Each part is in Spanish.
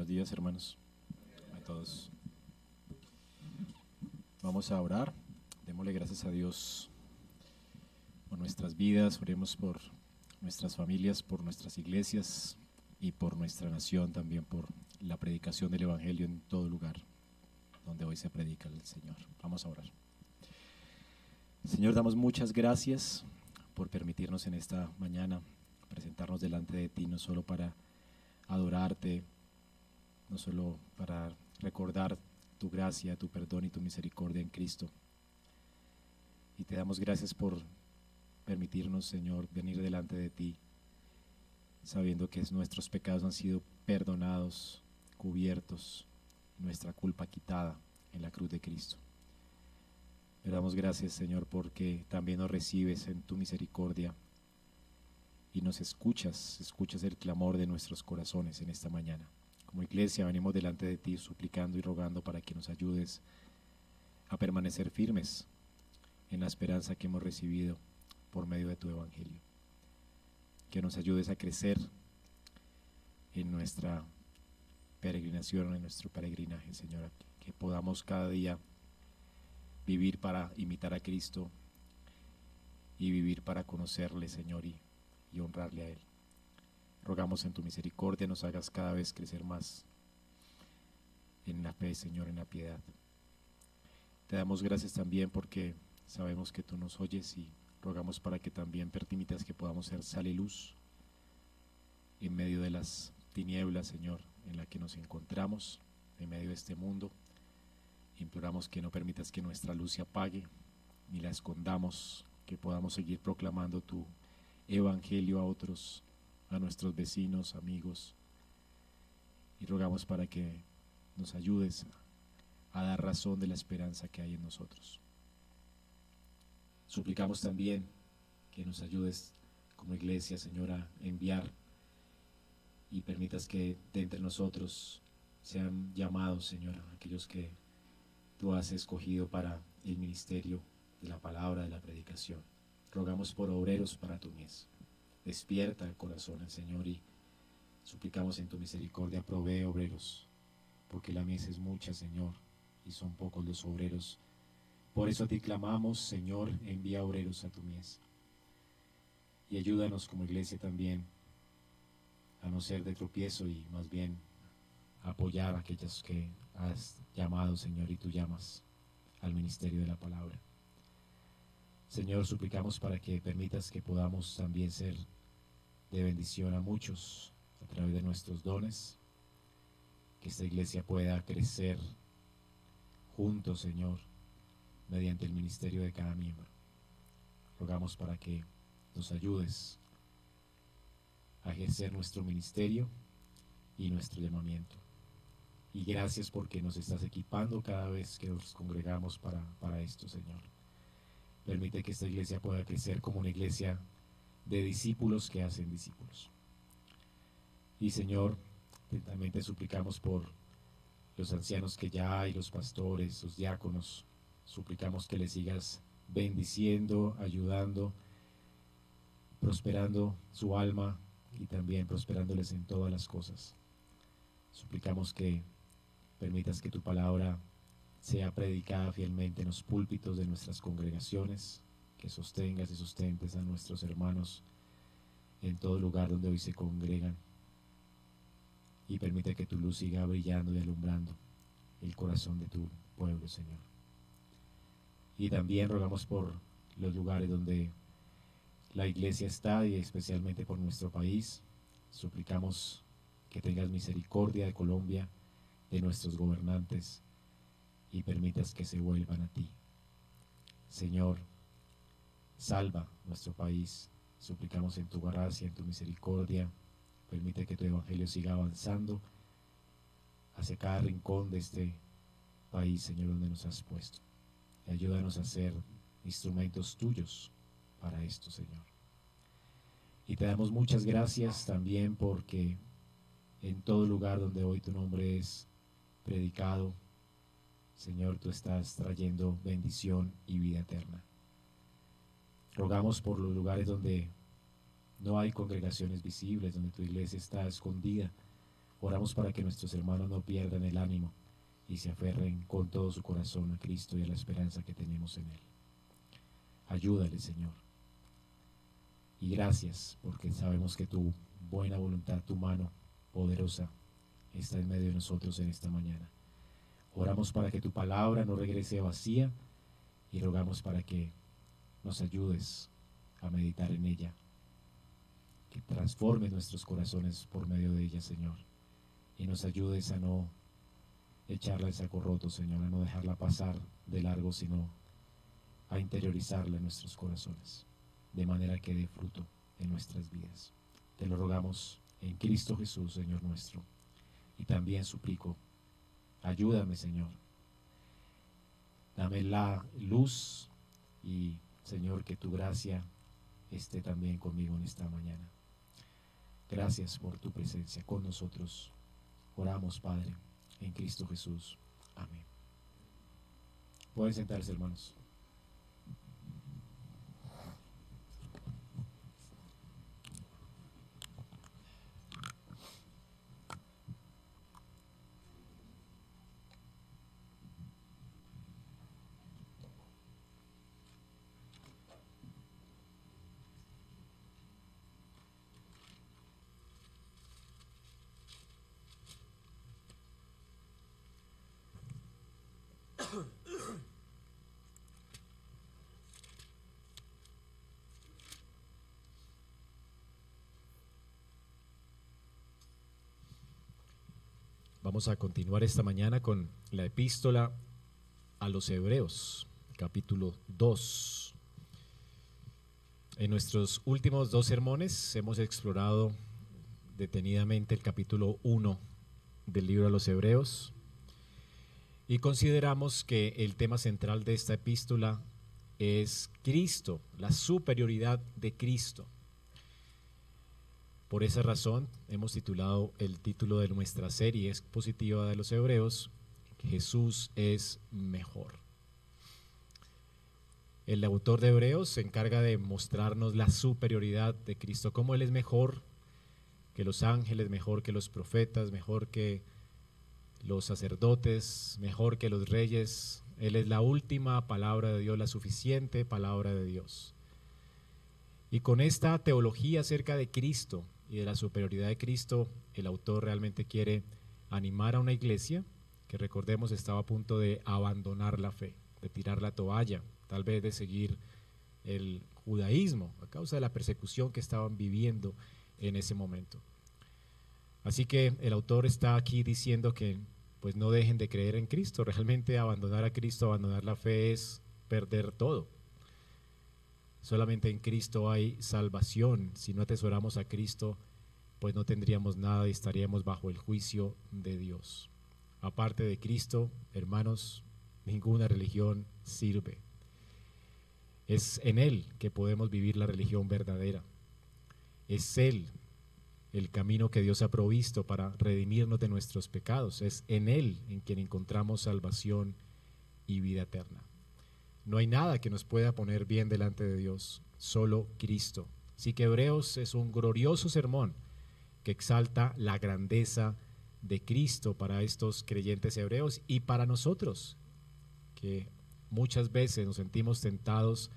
Buenos días, hermanos, a todos. Vamos a orar. Démosle gracias a Dios por nuestras vidas. Oremos por nuestras familias, por nuestras iglesias y por nuestra nación, también por la predicación del Evangelio en todo lugar donde hoy se predica el Señor. Vamos a orar. Señor, damos muchas gracias por permitirnos en esta mañana presentarnos delante de ti, no solo para adorarte, no solo para recordar tu gracia, tu perdón y tu misericordia en Cristo. Y te damos gracias por permitirnos, Señor, venir delante de ti, sabiendo que nuestros pecados han sido perdonados, cubiertos, nuestra culpa quitada en la cruz de Cristo. Le damos gracias, Señor, porque también nos recibes en tu misericordia y nos escuchas, escuchas el clamor de nuestros corazones en esta mañana. Como iglesia venimos delante de ti suplicando y rogando para que nos ayudes a permanecer firmes en la esperanza que hemos recibido por medio de tu Evangelio. Que nos ayudes a crecer en nuestra peregrinación, en nuestro peregrinaje, Señor. Que podamos cada día vivir para imitar a Cristo y vivir para conocerle, Señor, y, y honrarle a Él. Rogamos en tu misericordia nos hagas cada vez crecer más en la fe, Señor, en la piedad. Te damos gracias también porque sabemos que tú nos oyes y rogamos para que también permitas que podamos ser sal y luz en medio de las tinieblas, Señor, en la que nos encontramos, en medio de este mundo. Imploramos que no permitas que nuestra luz se apague, ni la escondamos, que podamos seguir proclamando tu evangelio a otros a nuestros vecinos, amigos, y rogamos para que nos ayudes a dar razón de la esperanza que hay en nosotros. Suplicamos también que nos ayudes como iglesia, Señor, a enviar y permitas que de entre nosotros sean llamados, Señor, aquellos que tú has escogido para el ministerio de la palabra, de la predicación. Rogamos por obreros para tu mies. Despierta el corazón al Señor y suplicamos en tu misericordia, provee obreros, porque la mies es mucha, Señor, y son pocos los obreros. Por eso te clamamos, Señor, envía obreros a tu mies. Y ayúdanos como iglesia también a no ser de tropiezo y más bien apoyar a aquellos que has llamado, Señor, y tú llamas al ministerio de la palabra. Señor, suplicamos para que permitas que podamos también ser de bendición a muchos a través de nuestros dones, que esta iglesia pueda crecer juntos, Señor, mediante el ministerio de cada miembro. Rogamos para que nos ayudes a ejercer nuestro ministerio y nuestro llamamiento. Y gracias porque nos estás equipando cada vez que nos congregamos para, para esto, Señor. Permite que esta iglesia pueda crecer como una iglesia de discípulos que hacen discípulos. Y Señor, también te suplicamos por los ancianos que ya hay, los pastores, los diáconos. Suplicamos que les sigas bendiciendo, ayudando, prosperando su alma y también prosperándoles en todas las cosas. Suplicamos que permitas que tu palabra sea predicada fielmente en los púlpitos de nuestras congregaciones, que sostengas y sustentes a nuestros hermanos en todo lugar donde hoy se congregan y permite que tu luz siga brillando y alumbrando el corazón de tu pueblo, Señor. Y también rogamos por los lugares donde la iglesia está y especialmente por nuestro país. Suplicamos que tengas misericordia de Colombia, de nuestros gobernantes y permitas que se vuelvan a ti. Señor, salva nuestro país. Suplicamos en tu gracia, en tu misericordia. Permite que tu evangelio siga avanzando hacia cada rincón de este país, Señor, donde nos has puesto. Y ayúdanos a ser instrumentos tuyos para esto, Señor. Y te damos muchas gracias también porque en todo lugar donde hoy tu nombre es predicado, Señor, tú estás trayendo bendición y vida eterna. Rogamos por los lugares donde no hay congregaciones visibles, donde tu iglesia está escondida, Oramos para que nuestros hermanos no pierdan el ánimo y se aferren con todo su corazón a Cristo y a la esperanza que tenemos en Él. Ayúdale, Señor. Y gracias porque sabemos que tu buena voluntad, tu mano poderosa está en medio de nosotros en esta mañana. Oramos para que tu palabra no regrese vacía y rogamos para que nos ayudes a meditar en ella, que transforme nuestros corazones por medio de ella, Señor, y nos ayudes a no echarla en saco roto, Señor, a no dejarla pasar de largo, sino a interiorizarla en nuestros corazones, de manera que dé fruto en nuestras vidas. Te lo rogamos en Cristo Jesús, Señor nuestro. Y también suplico, ayúdame, Señor. Dame la luz y, Señor, que tu gracia esté también conmigo en esta mañana. Gracias por tu presencia con nosotros. Oramos, Padre, en Cristo Jesús. Amén. Pueden sentarse, hermanos. Vamos a continuar esta mañana con la epístola a los Hebreos, capítulo 2. En nuestros últimos dos sermones hemos explorado detenidamente el capítulo 1 del libro a los Hebreos y consideramos que el tema central de esta epístola es Cristo, la superioridad de Cristo. Por esa razón hemos titulado el título de nuestra serie expositiva de los Hebreos, Jesús es mejor. El autor de Hebreos se encarga de mostrarnos la superioridad de Cristo, cómo Él es mejor que los ángeles, mejor que los profetas, mejor que los sacerdotes, mejor que los reyes. Él es la última palabra de Dios, la suficiente palabra de Dios. Y con esta teología acerca de Cristo, y de la superioridad de Cristo, el autor realmente quiere animar a una iglesia que recordemos estaba a punto de abandonar la fe, de tirar la toalla, tal vez de seguir el judaísmo a causa de la persecución que estaban viviendo en ese momento. Así que el autor está aquí diciendo que pues no dejen de creer en Cristo, realmente abandonar a Cristo, abandonar la fe es perder todo. Solamente en Cristo hay salvación. Si no atesoramos a Cristo, pues no tendríamos nada y estaríamos bajo el juicio de Dios. Aparte de Cristo, hermanos, ninguna religión sirve. Es en Él que podemos vivir la religión verdadera. Es Él el camino que Dios ha provisto para redimirnos de nuestros pecados. Es en Él en quien encontramos salvación y vida eterna. No hay nada que nos pueda poner bien delante de Dios, solo Cristo. Así que Hebreos es un glorioso sermón que exalta la grandeza de Cristo para estos creyentes hebreos y para nosotros, que muchas veces nos sentimos tentados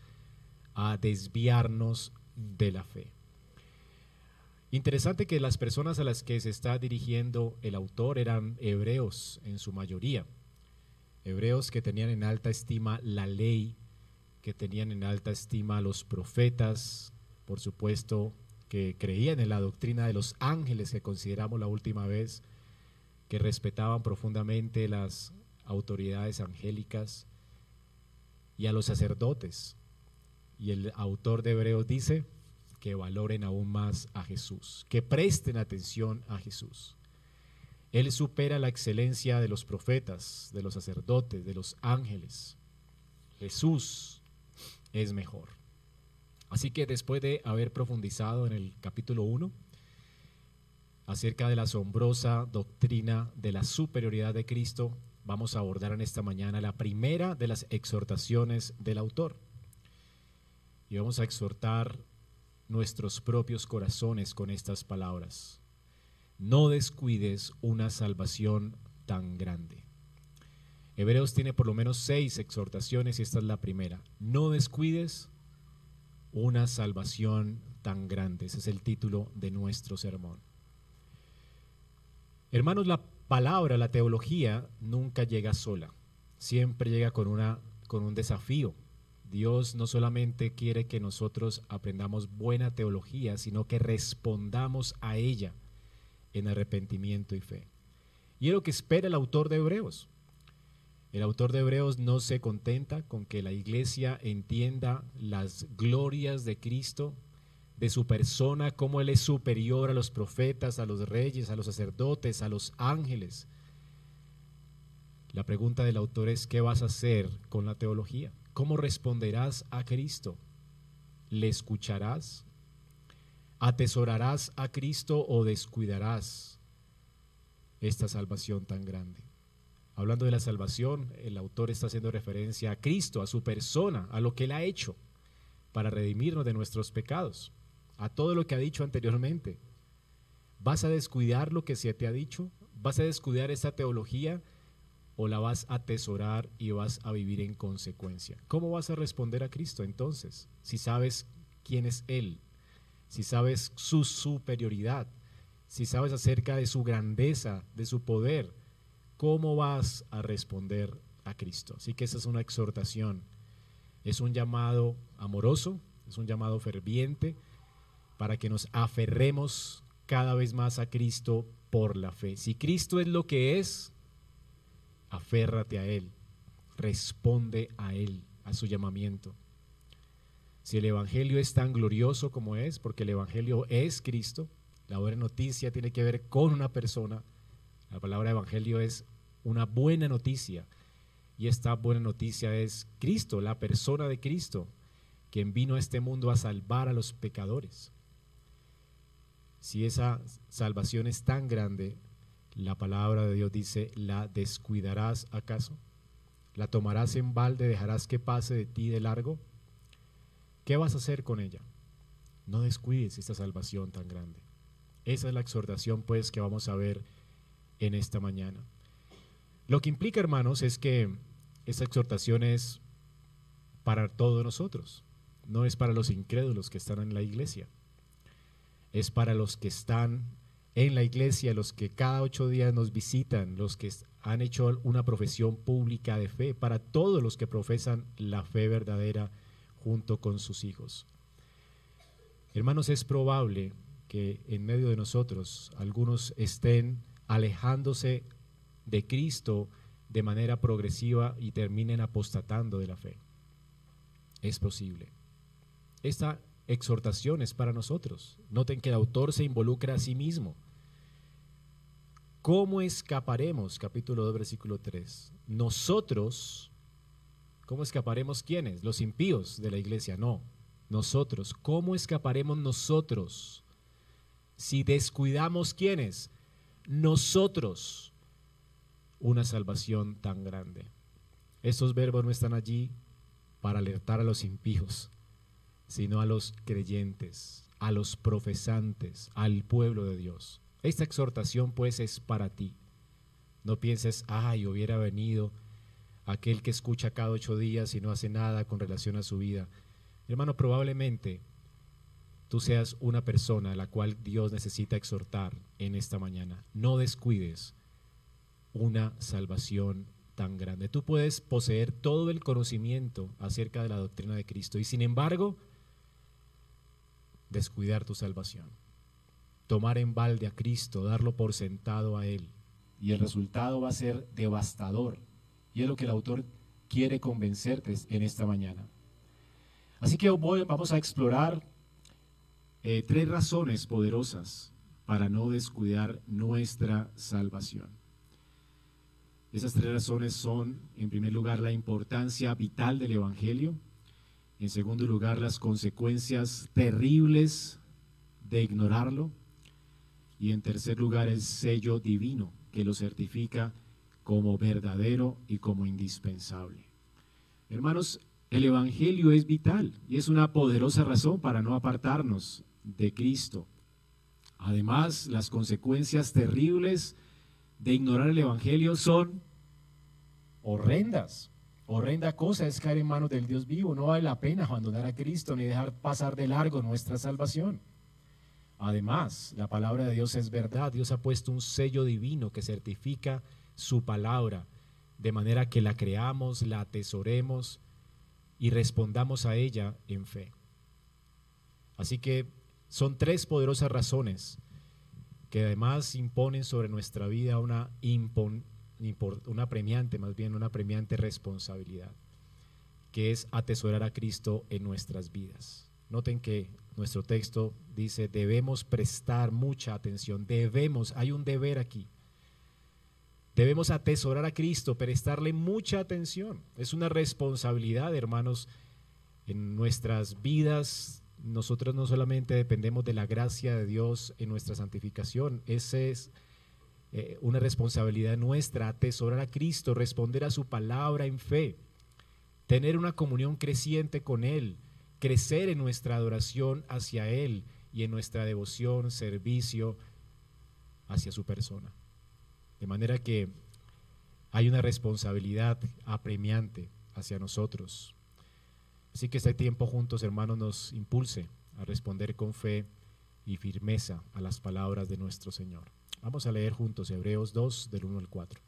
a desviarnos de la fe. Interesante que las personas a las que se está dirigiendo el autor eran hebreos en su mayoría hebreos que tenían en alta estima la ley, que tenían en alta estima los profetas, por supuesto, que creían en la doctrina de los ángeles que consideramos la última vez, que respetaban profundamente las autoridades angélicas y a los sacerdotes. Y el autor de Hebreos dice que valoren aún más a Jesús, que presten atención a Jesús. Él supera la excelencia de los profetas, de los sacerdotes, de los ángeles. Jesús es mejor. Así que después de haber profundizado en el capítulo 1 acerca de la asombrosa doctrina de la superioridad de Cristo, vamos a abordar en esta mañana la primera de las exhortaciones del autor. Y vamos a exhortar nuestros propios corazones con estas palabras. no descuides una salvación tan grande. Hebreos tiene por lo menos seis exhortaciones y esta es la primera. No descuides una salvación tan grande. Ese es el título de nuestro sermón. Hermanos, la palabra, la teología, nunca llega sola. Siempre llega con, una, con un desafío. Dios no solamente quiere que nosotros aprendamos buena teología, sino que respondamos a ella en arrepentimiento y fe. Y es lo que espera el autor de Hebreos. El autor de Hebreos no se contenta con que la iglesia entienda las glorias de Cristo, de su persona, cómo Él es superior a los profetas, a los reyes, a los sacerdotes, a los ángeles. La pregunta del autor es, ¿qué vas a hacer con la teología? ¿Cómo responderás a Cristo? ¿Le escucharás? ¿Atesorarás a Cristo o descuidarás esta salvación tan grande? Hablando de la salvación, el autor está haciendo referencia a Cristo, a su persona, a lo que Él ha hecho para redimirnos de nuestros pecados, a todo lo que ha dicho anteriormente. ¿Vas a descuidar lo que se te ha dicho? ¿Vas a descuidar esa teología o la vas a atesorar y vas a vivir en consecuencia? ¿Cómo vas a responder a Cristo entonces? Si sabes quién es Él, si sabes su superioridad, si sabes acerca de su grandeza, de su poder, ¿Cómo vas a responder a Cristo? Así que esa es una exhortación. Es un llamado amoroso, es un llamado ferviente para que nos aferremos cada vez más a Cristo por la fe. Si Cristo es lo que es, aférrate a Él, responde a Él, a su llamamiento. Si el Evangelio es tan glorioso como es, porque el Evangelio es Cristo, la buena noticia tiene que ver con una persona, la palabra Evangelio es una buena noticia. Y esta buena noticia es Cristo, la persona de Cristo, quien vino a este mundo a salvar a los pecadores. Si esa salvación es tan grande, la palabra de Dios dice, ¿la descuidarás acaso? ¿La tomarás en balde, dejarás que pase de ti de largo? ¿Qué vas a hacer con ella? No descuides esta salvación tan grande. Esa es la exhortación pues que vamos a ver en esta mañana. Lo que implica, hermanos, es que esa exhortación es para todos nosotros, no es para los incrédulos que están en la iglesia, es para los que están en la iglesia, los que cada ocho días nos visitan, los que han hecho una profesión pública de fe, para todos los que profesan la fe verdadera junto con sus hijos. Hermanos, es probable que en medio de nosotros algunos estén alejándose de Cristo de manera progresiva y terminen apostatando de la fe. Es posible. Esta exhortación es para nosotros. Noten que el autor se involucra a sí mismo. ¿Cómo escaparemos? Capítulo 2, versículo 3. Nosotros, ¿cómo escaparemos quiénes? Los impíos de la iglesia, no. Nosotros, ¿cómo escaparemos nosotros si descuidamos quiénes? Nosotros una salvación tan grande. Estos verbos no están allí para alertar a los impíos, sino a los creyentes, a los profesantes, al pueblo de Dios. Esta exhortación pues es para ti. No pienses, ay, hubiera venido aquel que escucha cada ocho días y no hace nada con relación a su vida. Hermano, probablemente tú seas una persona a la cual Dios necesita exhortar en esta mañana. No descuides una salvación tan grande. Tú puedes poseer todo el conocimiento acerca de la doctrina de Cristo y sin embargo descuidar tu salvación. Tomar en balde a Cristo, darlo por sentado a Él. Y el resultado va a ser devastador. Y es lo que el autor quiere convencerte en esta mañana. Así que vamos a explorar eh, tres razones poderosas para no descuidar nuestra salvación. Esas tres razones son, en primer lugar, la importancia vital del Evangelio, en segundo lugar, las consecuencias terribles de ignorarlo, y en tercer lugar, el sello divino que lo certifica como verdadero y como indispensable. Hermanos, el Evangelio es vital y es una poderosa razón para no apartarnos de Cristo. Además, las consecuencias terribles de ignorar el Evangelio son horrendas. Horrenda cosa es caer en manos del Dios vivo. No vale la pena abandonar a Cristo ni dejar pasar de largo nuestra salvación. Además, la palabra de Dios es verdad. Dios ha puesto un sello divino que certifica su palabra, de manera que la creamos, la atesoremos y respondamos a ella en fe. Así que son tres poderosas razones que además imponen sobre nuestra vida una, una premiante, más bien una premiante responsabilidad, que es atesorar a Cristo en nuestras vidas. Noten que nuestro texto dice, debemos prestar mucha atención, debemos, hay un deber aquí. Debemos atesorar a Cristo, prestarle mucha atención. Es una responsabilidad, hermanos, en nuestras vidas. Nosotros no solamente dependemos de la gracia de Dios en nuestra santificación, esa es eh, una responsabilidad nuestra, atesorar a Cristo, responder a su palabra en fe, tener una comunión creciente con Él, crecer en nuestra adoración hacia Él y en nuestra devoción, servicio hacia su persona. De manera que hay una responsabilidad apremiante hacia nosotros. Así que este tiempo juntos, hermanos, nos impulse a responder con fe y firmeza a las palabras de nuestro Señor. Vamos a leer juntos Hebreos 2 del 1 al 4.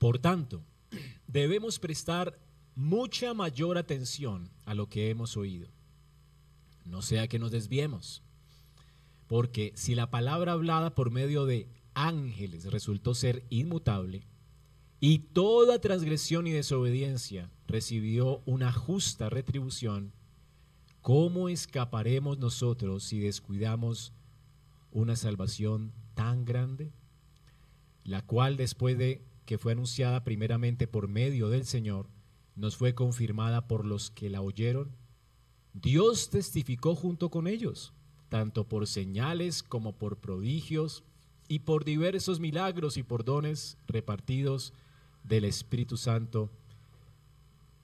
Por tanto, debemos prestar mucha mayor atención a lo que hemos oído. No sea que nos desviemos, porque si la palabra hablada por medio de ángeles resultó ser inmutable, y toda transgresión y desobediencia recibió una justa retribución, ¿cómo escaparemos nosotros si descuidamos una salvación tan grande? La cual después de que fue anunciada primeramente por medio del Señor, nos fue confirmada por los que la oyeron. Dios testificó junto con ellos, tanto por señales como por prodigios y por diversos milagros y por dones repartidos del Espíritu Santo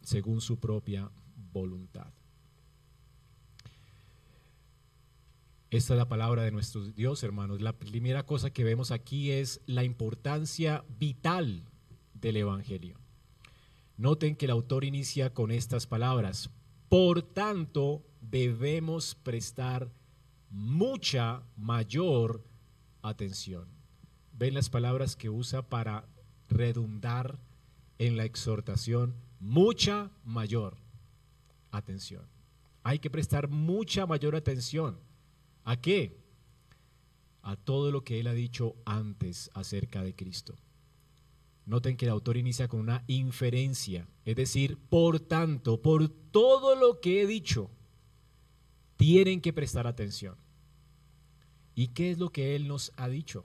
según su propia voluntad. Esta es la palabra de nuestro Dios, hermanos. La primera cosa que vemos aquí es la importancia vital del Evangelio. Noten que el autor inicia con estas palabras. Por tanto, debemos prestar mucha mayor atención. Ven las palabras que usa para redundar en la exhortación, mucha mayor atención. Hay que prestar mucha mayor atención. ¿A qué? A todo lo que él ha dicho antes acerca de Cristo. Noten que el autor inicia con una inferencia, es decir, por tanto, por todo lo que he dicho, tienen que prestar atención. ¿Y qué es lo que Él nos ha dicho?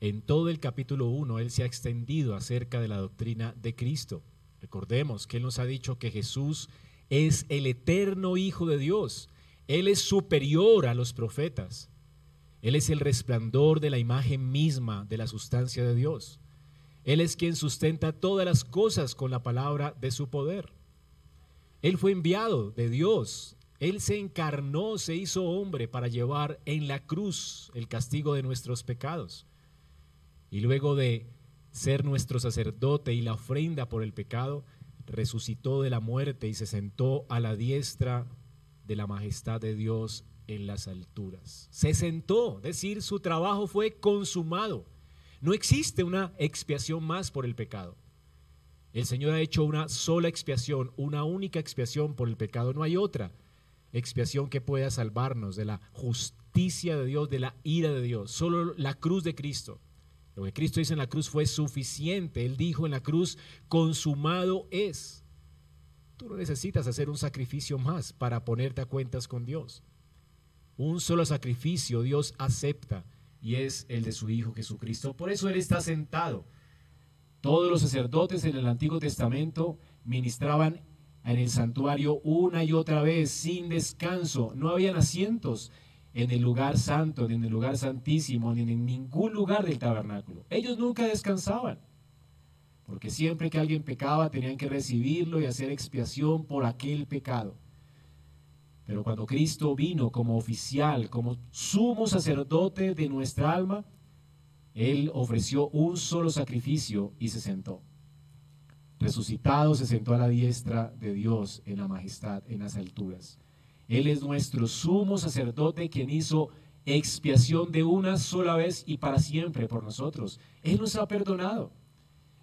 En todo el capítulo 1 Él se ha extendido acerca de la doctrina de Cristo. Recordemos que Él nos ha dicho que Jesús es el eterno Hijo de Dios. Él es superior a los profetas. Él es el resplandor de la imagen misma de la sustancia de Dios. Él es quien sustenta todas las cosas con la palabra de su poder. Él fue enviado de Dios él se encarnó, se hizo hombre para llevar en la cruz el castigo de nuestros pecados. Y luego de ser nuestro sacerdote y la ofrenda por el pecado, resucitó de la muerte y se sentó a la diestra de la majestad de Dios en las alturas. Se sentó, es decir, su trabajo fue consumado. No existe una expiación más por el pecado. El Señor ha hecho una sola expiación, una única expiación por el pecado, no hay otra expiación que pueda salvarnos de la justicia de Dios, de la ira de Dios. Solo la cruz de Cristo. Lo que Cristo dice en la cruz fue suficiente. Él dijo en la cruz, consumado es. Tú no necesitas hacer un sacrificio más para ponerte a cuentas con Dios. Un solo sacrificio Dios acepta y es el de su Hijo Jesucristo. Por eso Él está sentado. Todos los sacerdotes en el Antiguo Testamento ministraban en el santuario una y otra vez, sin descanso. No habían asientos en el lugar santo, ni en el lugar santísimo, ni en ningún lugar del tabernáculo. Ellos nunca descansaban, porque siempre que alguien pecaba tenían que recibirlo y hacer expiación por aquel pecado. Pero cuando Cristo vino como oficial, como sumo sacerdote de nuestra alma, Él ofreció un solo sacrificio y se sentó. Resucitado se sentó a la diestra de Dios en la majestad, en las alturas. Él es nuestro sumo sacerdote quien hizo expiación de una sola vez y para siempre por nosotros. Él nos ha perdonado.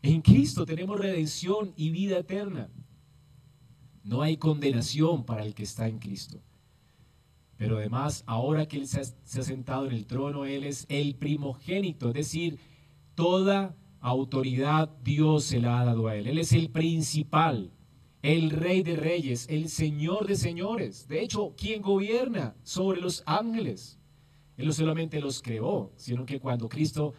En Cristo tenemos redención y vida eterna. No hay condenación para el que está en Cristo. Pero además, ahora que Él se ha, sentado en el trono, Él es el primogénito, es decir, toda autoridad Dios se la ha dado a Él. Él es el principal, el rey de reyes, el señor de señores. De hecho, quien gobierna sobre los ángeles. Él no solamente los creó, sino que cuando Cristo,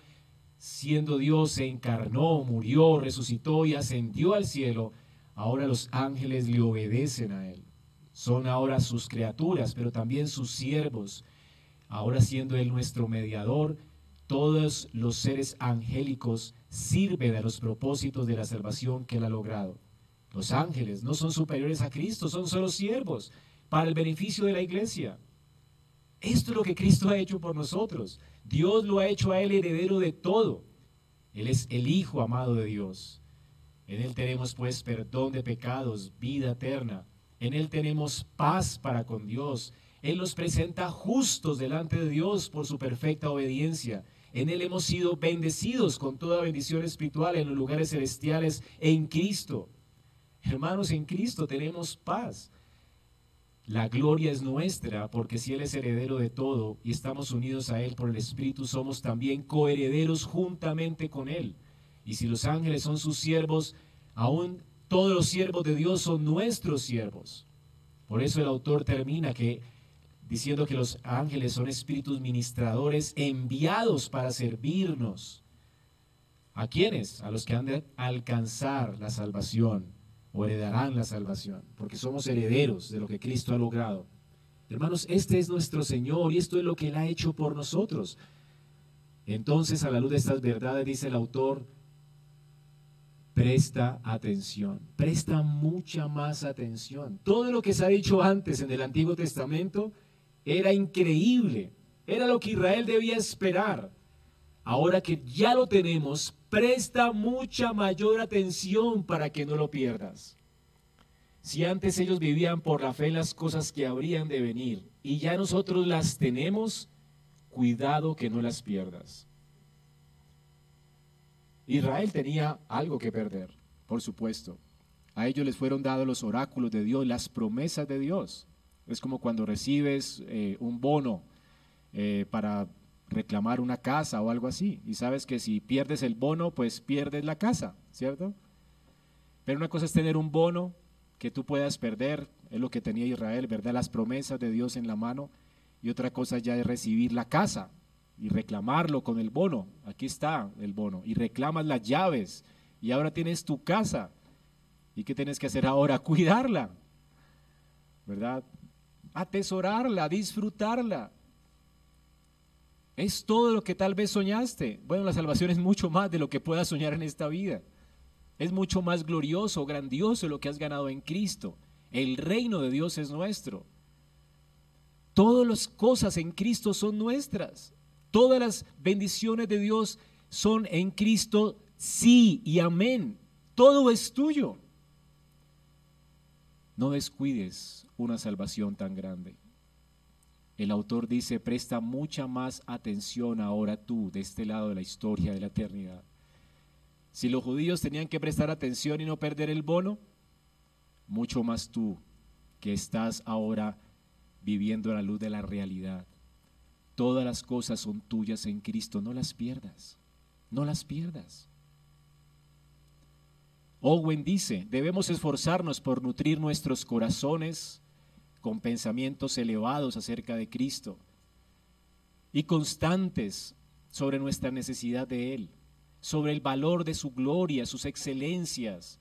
siendo Dios, se encarnó, murió, resucitó y ascendió al cielo, ahora los ángeles le obedecen a Él. Son ahora sus criaturas, pero también sus siervos. Ahora siendo Él nuestro mediador, todos los seres angélicos sirven a los propósitos de la salvación que Él ha logrado. Los ángeles no son superiores a Cristo, son solo siervos para el beneficio de la iglesia. Esto es lo que Cristo ha hecho por nosotros. Dios lo ha hecho a Él heredero de todo. Él es el Hijo amado de Dios. En Él tenemos pues perdón de pecados, vida eterna. En Él tenemos paz para con Dios. Él nos presenta justos delante de Dios por su perfecta obediencia. En Él hemos sido bendecidos con toda bendición espiritual en los lugares celestiales en Cristo. Hermanos, en Cristo tenemos paz. La gloria es nuestra porque si Él es heredero de todo y estamos unidos a Él por el Espíritu, somos también coherederos juntamente con Él. Y si los ángeles son sus siervos, aún todos los siervos de Dios son nuestros siervos. Por eso el autor termina que diciendo que los ángeles son espíritus ministradores enviados para servirnos. ¿A quiénes? A los que han de alcanzar la salvación o heredarán la salvación, porque somos herederos de lo que Cristo ha logrado. Hermanos, este es nuestro Señor y esto es lo que Él ha hecho por nosotros. Entonces, a la luz de estas verdades, dice el autor, presta atención, presta mucha más atención. Todo lo que se ha dicho antes en el Antiguo Testamento era increíble, era lo que Israel debía esperar. Ahora que ya lo tenemos, presta mucha mayor atención para que no lo pierdas. Si antes ellos vivían por la fe las cosas que habrían de venir y ya nosotros las tenemos, cuidado que no las pierdas. Israel tenía algo que perder, por supuesto. A ellos les fueron dados los oráculos de Dios, las promesas de Dios. Es como cuando recibes eh, un bono eh, para reclamar una casa o algo así. Y sabes que si pierdes el bono, pues pierdes la casa, ¿cierto? Pero una cosa es tener un bono que tú puedas perder, es lo que tenía Israel, ¿verdad? Las promesas de Dios en la mano. Y otra cosa ya es recibir la casa y reclamarlo con el bono. Aquí está el bono. Y reclamas las llaves. Y ahora tienes tu casa. ¿Y qué tienes que hacer ahora? Cuidarla. ¿Verdad? atesorarla, disfrutarla. Es todo lo que tal vez soñaste. Bueno, la salvación es mucho más de lo que puedas soñar en esta vida. Es mucho más glorioso, grandioso lo que has ganado en Cristo. El reino de Dios es nuestro. Todas las cosas en Cristo son nuestras. Todas las bendiciones de Dios son en Cristo, sí y amén. Todo es tuyo. No descuides una salvación tan grande. El autor dice, presta mucha más atención ahora tú de este lado de la historia de la eternidad. Si los judíos tenían que prestar atención y no perder el bono, mucho más tú que estás ahora viviendo a la luz de la realidad. Todas las cosas son tuyas en Cristo, no las pierdas, no las pierdas. Owen dice, debemos esforzarnos por nutrir nuestros corazones con pensamientos elevados acerca de Cristo y constantes sobre nuestra necesidad de Él, sobre el valor de su gloria, sus excelencias,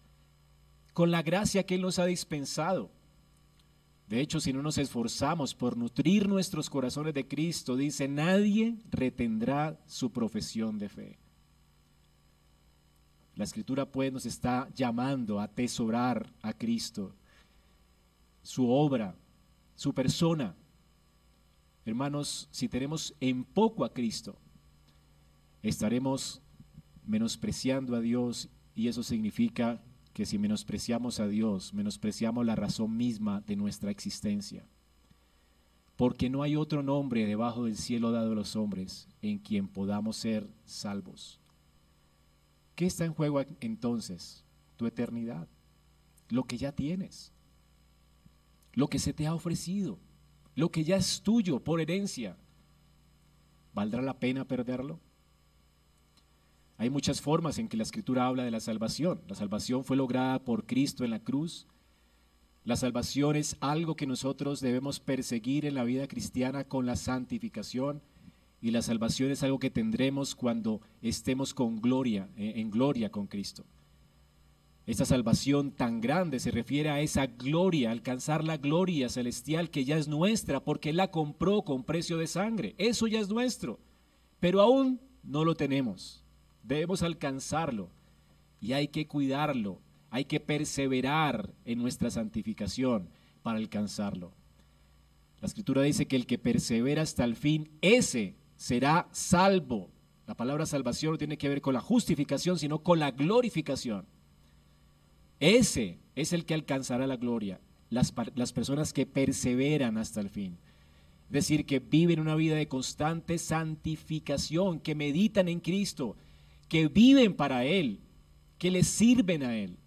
con la gracia que Él nos ha dispensado. De hecho, si no nos esforzamos por nutrir nuestros corazones de Cristo, dice, nadie retendrá su profesión de fe. La escritura pues nos está llamando a atesorar a Cristo, su obra, su persona. Hermanos, si tenemos en poco a Cristo, estaremos menospreciando a Dios y eso significa que si menospreciamos a Dios, menospreciamos la razón misma de nuestra existencia. Porque no hay otro nombre debajo del cielo dado a los hombres en quien podamos ser salvos. ¿Qué está en juego entonces? Tu eternidad, lo que ya tienes, lo que se te ha ofrecido, lo que ya es tuyo por herencia. ¿Valdrá la pena perderlo? Hay muchas formas en que la escritura habla de la salvación. La salvación fue lograda por Cristo en la cruz. La salvación es algo que nosotros debemos perseguir en la vida cristiana con la santificación y la salvación es algo que tendremos cuando estemos con gloria, eh, en gloria con Cristo. Esta salvación tan grande se refiere a esa gloria, alcanzar la gloria celestial que ya es nuestra porque la compró con precio de sangre. Eso ya es nuestro, pero aún no lo tenemos. Debemos alcanzarlo y hay que cuidarlo, hay que perseverar en nuestra santificación para alcanzarlo. La escritura dice que el que persevera hasta el fin, ese será salvo. La palabra salvación no tiene que ver con la justificación, sino con la glorificación. Ese es el que alcanzará la gloria, las, las personas que perseveran hasta el fin. Es decir, que viven una vida de constante santificación, que meditan en Cristo, que viven para Él, que le sirven a Él,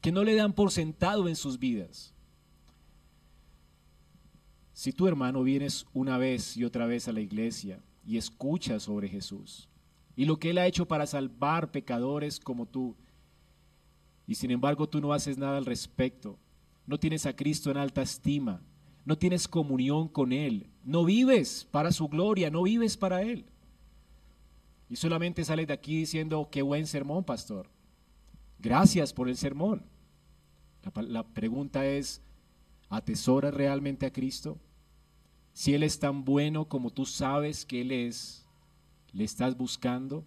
que no le dan por sentado en sus vidas. Si tu hermano vienes una vez y otra vez a la iglesia y escuchas sobre Jesús y lo que Él ha hecho para salvar pecadores como tú, y sin embargo tú no haces nada al respecto, no tienes a Cristo en alta estima, no tienes comunión con Él, no vives para su gloria, no vives para Él. Y solamente sales de aquí diciendo, qué buen sermón, pastor. Gracias por el sermón. La, pregunta es, ¿atesora realmente a Cristo? Si Él es tan bueno como tú sabes que Él es, ¿le estás buscando?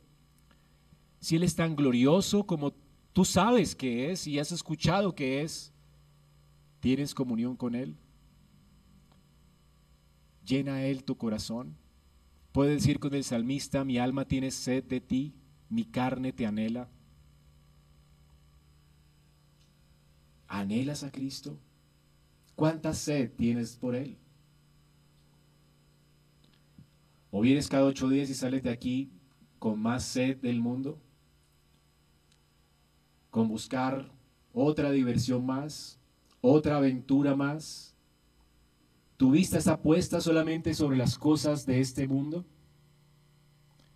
Si Él es tan glorioso como tú sabes que es y has escuchado que es, ¿tienes comunión con Él? ¿Llena Él tu corazón? Puede decir con el salmista, mi alma tiene sed de ti, mi carne te anhela. ¿Anhelas a Cristo? ¿Cuánta sed tienes por Él? ¿O vienes cada ocho días y sales de aquí con más sed del mundo? ¿Con buscar otra diversión más? ¿Otra aventura más? ¿Tu vista está puesta solamente sobre las cosas de este mundo?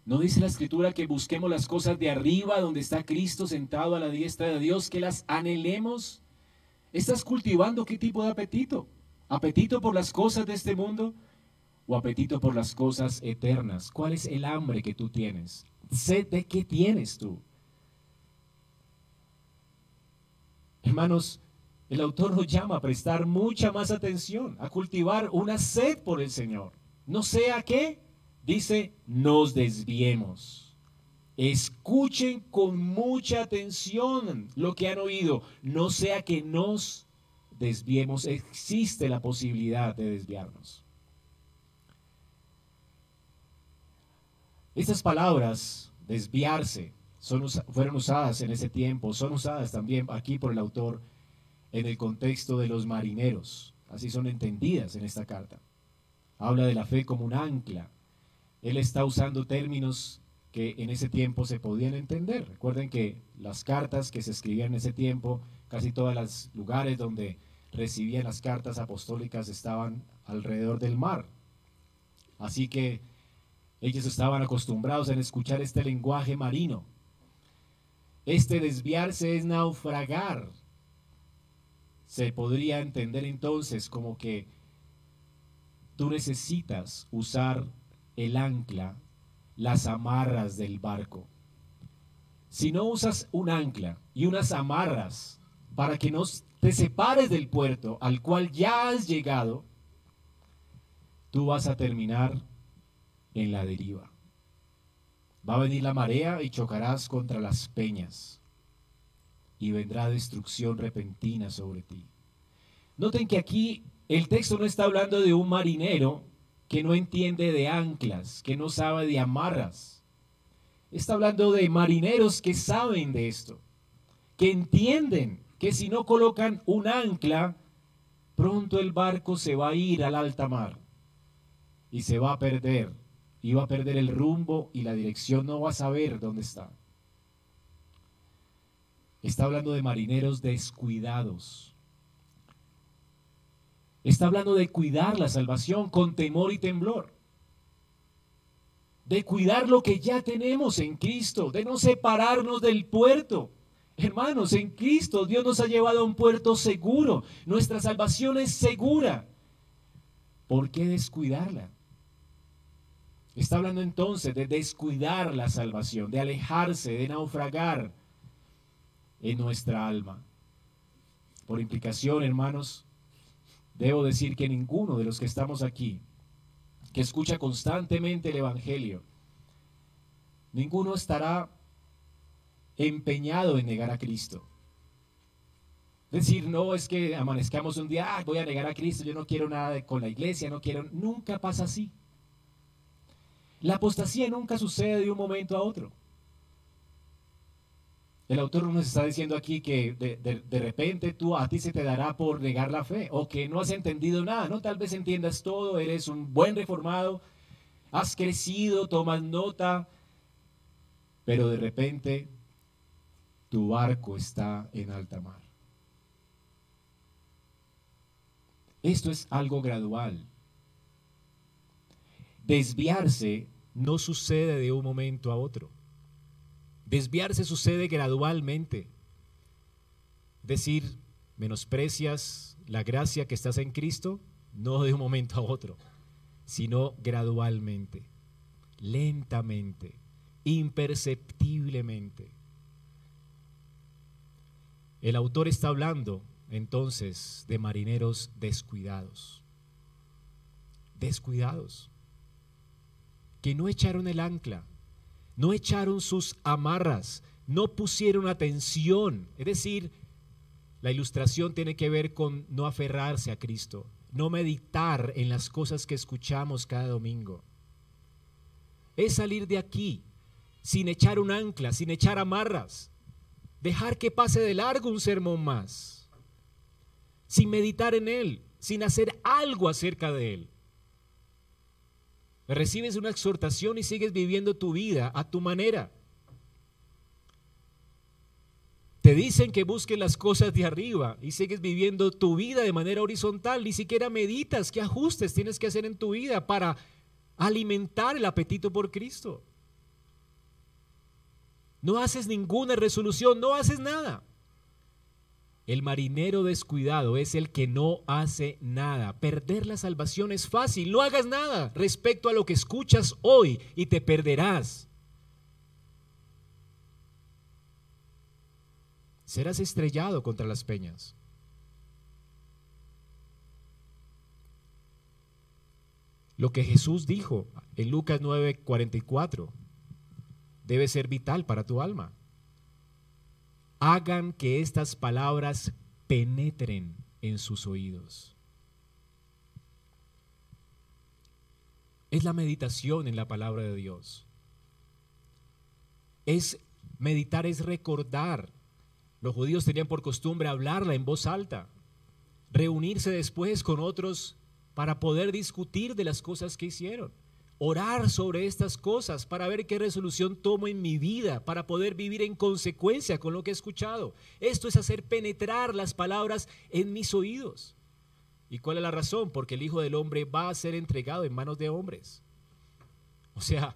¿No dice la escritura que busquemos las cosas de arriba donde está Cristo sentado a la diestra de Dios, que las anhelemos? ¿Estás cultivando qué tipo de apetito? ¿Apetito por las cosas de este mundo o apetito por las cosas eternas? ¿Cuál es el hambre que tú tienes? ¿Sed de qué tienes tú? Hermanos, el autor nos llama a prestar mucha más atención, a cultivar una sed por el Señor. No sea que, dice, nos desviemos. Escuchen con mucha atención lo que han oído, no sea que nos desviemos. Existe la posibilidad de desviarnos. Estas palabras, desviarse, fueron usadas en ese tiempo, son usadas también aquí por el autor en el contexto de los marineros. Así son entendidas en esta carta. Habla de la fe como un ancla. Él está usando términos que en ese tiempo se podían entender. Recuerden que las cartas que se escribían en ese tiempo, casi todos los lugares donde recibían las cartas apostólicas estaban alrededor del mar. Así que ellos estaban acostumbrados a escuchar este lenguaje marino. Este desviarse es naufragar, se podría entender entonces como que tú necesitas usar el ancla, las amarras del barco. Si no usas un ancla y unas amarras para que no te separes del puerto al cual ya has llegado, tú vas a terminar en la deriva. Va a venir la marea y chocarás contra las peñas y vendrá destrucción repentina sobre ti. Noten que aquí el texto no está hablando de un marinero que no entiende de anclas, que no sabe de amarras. Está hablando de marineros que saben de esto, que entienden que si no colocan un ancla, pronto el barco se va a ir al alta mar y se va a perder, va a perder el rumbo y la dirección, no va a saber dónde está. Está hablando de marineros descuidados. Está hablando de cuidar la salvación con temor y temblor. De cuidar lo que ya tenemos en Cristo, de no separarnos del puerto. Hermanos, en Cristo Dios nos ha llevado a un puerto seguro. Nuestra salvación es segura. ¿Por qué descuidarla? Está hablando entonces de descuidar la salvación, de alejarse, de naufragar en nuestra alma. Por implicación, hermanos, debo decir que ninguno de los que estamos aquí, que escucha constantemente el Evangelio, ninguno estará empeñado en negar a Cristo. Decir, no, es que amanezcamos un día, voy a negar a Cristo, yo no quiero nada con la iglesia, no quiero, nunca pasa así. La apostasía nunca sucede de un momento a otro. El autor nos está diciendo aquí que de, repente tú a ti se te dará por negar la fe o que no has entendido nada, ¿no? Tal vez entiendas todo, eres un buen reformado, has crecido, tomas nota, pero de repente tu barco está en alta mar. Esto es algo gradual. Desviarse no sucede de un momento a otro. Desviarse sucede gradualmente. Decir, menosprecias la gracia que estás en Cristo, no de un momento a otro, sino gradualmente, lentamente, imperceptiblemente. El autor está hablando entonces de marineros descuidados, descuidados, que no echaron el ancla, no echaron sus amarras, no pusieron atención. Es decir, la ilustración tiene que ver con no aferrarse a Cristo, no meditar en las cosas que escuchamos cada domingo. Es salir de aquí sin echar un ancla, sin echar amarras, dejar que pase de largo un sermón más, sin meditar en él, sin hacer algo acerca de él. Recibes una exhortación y sigues viviendo tu vida a tu manera. Te dicen que busques las cosas de arriba y sigues viviendo tu vida de manera horizontal. Ni siquiera meditas qué ajustes tienes que hacer en tu vida para alimentar el apetito por Cristo. No haces ninguna resolución, no haces nada. El marinero descuidado es el que no hace nada. Perder la salvación es fácil. No hagas nada respecto a lo que escuchas hoy y te perderás. Serás estrellado contra las peñas. Lo que Jesús dijo en Lucas 9:44 debe ser vital para tu alma hagan que estas palabras penetren en sus oídos. Es la meditación en la palabra de Dios. Es meditar, es recordar. Los judíos tenían por costumbre hablarla en voz alta, reunirse después con otros para poder discutir de las cosas que hicieron orar sobre estas cosas para ver qué resolución tomo en mi vida, para poder vivir en consecuencia con lo que he escuchado. Esto es hacer penetrar las palabras en mis oídos. ¿Y cuál es la razón? Porque el Hijo del Hombre va a ser entregado en manos de hombres. O sea,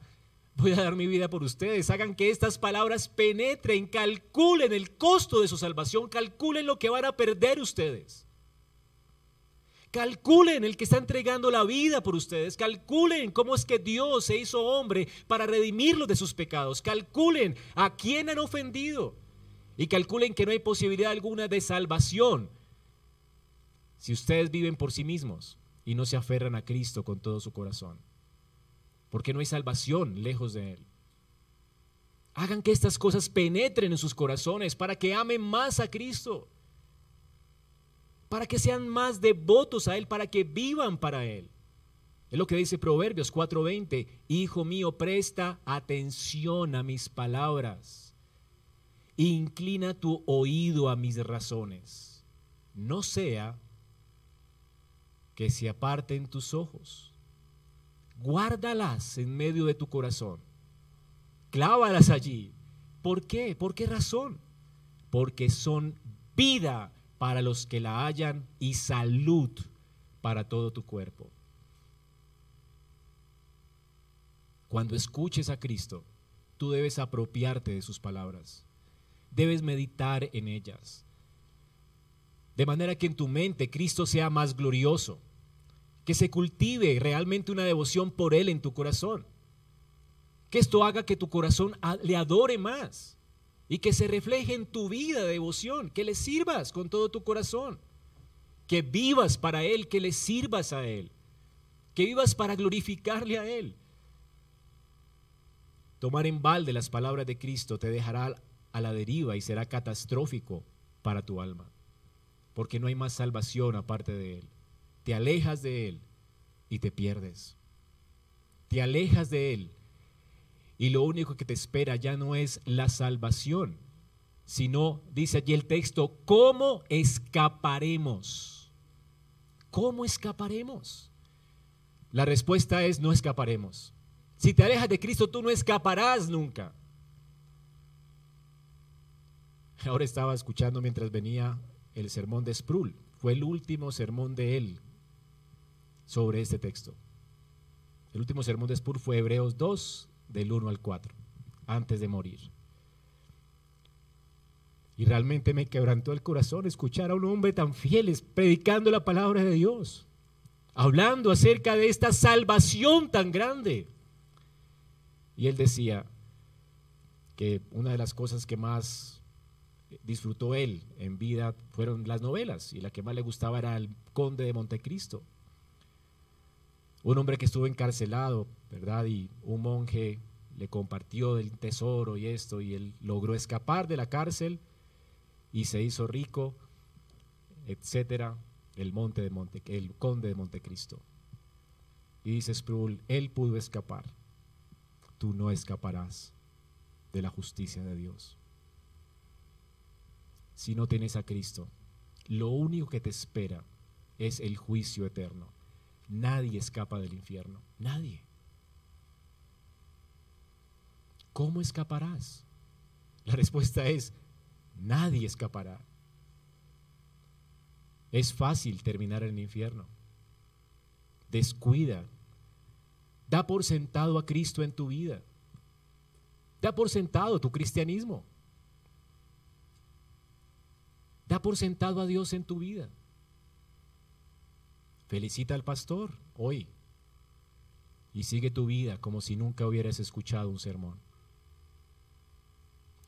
voy a dar mi vida por ustedes. Hagan que estas palabras penetren, calculen el costo de su salvación, calculen lo que van a perder ustedes. Calculen el que está entregando la vida por ustedes. Calculen cómo es que Dios se hizo hombre para redimirlos de sus pecados. Calculen a quién han ofendido. Y calculen que no hay posibilidad alguna de salvación si ustedes viven por sí mismos y no se aferran a Cristo con todo su corazón, porque no hay salvación lejos de Él. Hagan que estas cosas penetren en sus corazones para que amen más a Cristo, para que sean más devotos a Él, para que vivan para Él. Es lo que dice Proverbios 4:20, Hijo mío, presta atención a mis palabras, inclina tu oído a mis razones, no sea que se aparten tus ojos, guárdalas en medio de tu corazón clávalas allí. ¿Por qué? ¿Por qué razón? Porque son vida para los que la hallan y salud para todo tu cuerpo. Cuando escuches a Cristo, tú debes apropiarte de sus palabras. Debes meditar en ellas. De manera que en tu mente Cristo sea más glorioso. Que se cultive realmente una devoción por Él en tu corazón que esto haga que tu corazón le adore más y que se refleje en tu vida de devoción, que le sirvas con todo tu corazón, que vivas para Él, que le sirvas a Él, que vivas para glorificarle a Él. Tomar en balde las palabras de Cristo te dejará a la deriva y será catastrófico para tu alma, porque no hay más salvación aparte de Él. Te alejas de Él y te pierdes. Te alejas de Él y lo único que te espera ya no es la salvación, sino, dice allí el texto, ¿cómo escaparemos? ¿Cómo escaparemos? La respuesta es no escaparemos. Si te alejas de Cristo, tú no escaparás nunca. Ahora estaba escuchando mientras venía el sermón de Sproul. Fue el último sermón de él sobre este texto. El último sermón de Sproul fue Hebreos 2, del 1 al 4, antes de morir. Y realmente me quebrantó el corazón escuchar a un hombre tan fiel predicando la palabra de Dios, hablando acerca de esta salvación tan grande. Y él decía que una de las cosas que más disfrutó él en vida fueron las novelas y la que más le gustaba era el Conde de Montecristo. Un hombre que estuvo encarcelado, ¿verdad? Y un monje le compartió del tesoro y esto, y él logró escapar de la cárcel y se hizo rico, etcétera, el monte de Monte, el conde de Montecristo. Y dice Sproul, él pudo escapar, tú no escaparás de la justicia de Dios. Si no tienes a Cristo, lo único que te espera es el juicio eterno. Nadie escapa del infierno, nadie. ¿Cómo escaparás? La respuesta es, nadie escapará. Es fácil terminar en el infierno. Descuida. Da por sentado a Cristo en tu vida. Da por sentado tu cristianismo. Da por sentado a Dios en tu vida. Felicita al pastor hoy y sigue tu vida como si nunca hubieras escuchado un sermón.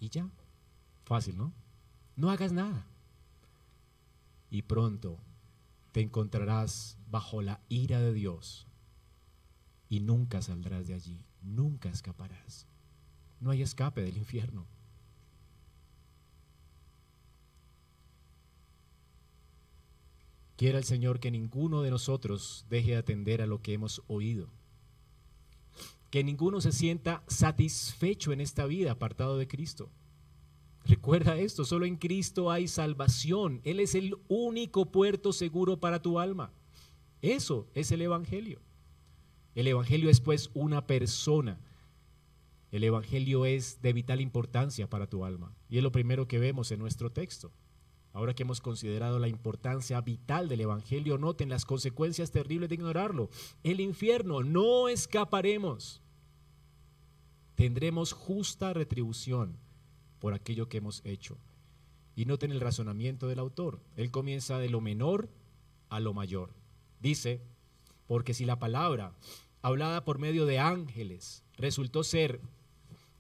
Y ya, fácil, ¿no? No hagas nada. Y pronto te encontrarás bajo la ira de Dios y nunca saldrás de allí, nunca escaparás. No hay escape del infierno. Quiera el Señor que ninguno de nosotros deje de atender a lo que hemos oído. Que ninguno se sienta satisfecho en esta vida apartado de Cristo. Recuerda esto, solo en Cristo hay salvación. Él es el único puerto seguro para tu alma. Eso es el Evangelio. El Evangelio es pues una persona. El Evangelio es de vital importancia para tu alma. Y es lo primero que vemos en nuestro texto. Ahora que hemos considerado la importancia vital del Evangelio, noten las consecuencias terribles de ignorarlo. El infierno, no escaparemos. Tendremos justa retribución por aquello que hemos hecho. Y noten el razonamiento del autor. Él comienza de lo menor a lo mayor. Dice, porque si la palabra hablada por medio de ángeles resultó ser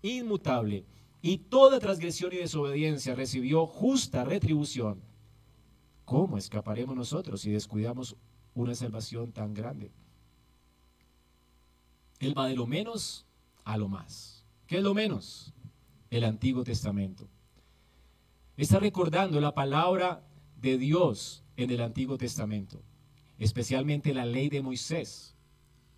inmutable, y toda transgresión y desobediencia recibió justa retribución. ¿Cómo escaparemos nosotros si descuidamos una salvación tan grande? Él va de lo menos a lo más. ¿Qué es lo menos? El Antiguo Testamento. Está recordando la palabra de Dios en el Antiguo Testamento, especialmente la ley de Moisés,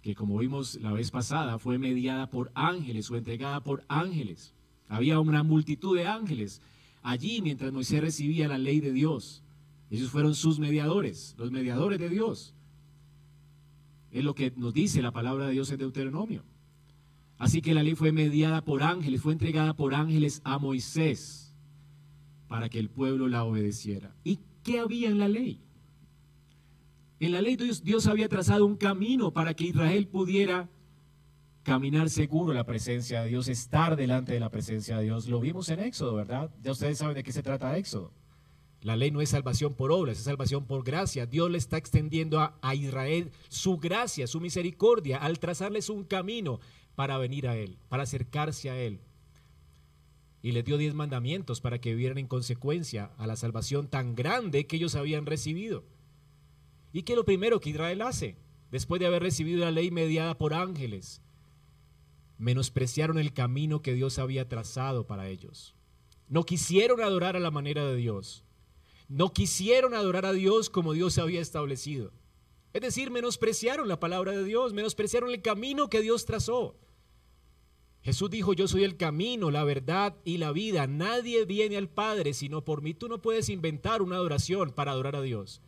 que como vimos la vez pasada fue mediada por ángeles o entregada por ángeles. Había una multitud de ángeles allí mientras Moisés recibía la ley de Dios. Ellos fueron sus mediadores, los mediadores de Dios. Es lo que nos dice la palabra de Dios en Deuteronomio. Así que la ley fue mediada por ángeles, fue entregada por ángeles a Moisés para que el pueblo la obedeciera. ¿Y qué había en la ley? En la ley Dios, Dios había trazado un camino para que Israel pudiera caminar seguro en la presencia de Dios, estar delante de la presencia de Dios. Lo vimos en Éxodo, ¿verdad? Ya ustedes saben de qué se trata Éxodo. La ley no es salvación por obras, es salvación por gracia. Dios le está extendiendo a, a, Israel su gracia, su misericordia, al trazarles un camino para venir a Él, para acercarse a Él. Y les dio diez mandamientos para que vivieran en consecuencia a la salvación tan grande que ellos habían recibido. ¿Y qué es lo primero que Israel hace? Después de haber recibido la ley mediada por ángeles, menospreciaron el camino que Dios había trazado para ellos. No quisieron adorar a la manera de Dios no quisieron adorar a Dios como Dios había establecido. Es decir, menospreciaron la palabra de Dios, menospreciaron el camino que Dios trazó. Jesús dijo, yo soy el camino, la verdad y la vida. Nadie viene al Padre sino por mí. Tú no puedes inventar una adoración para adorar a Dios.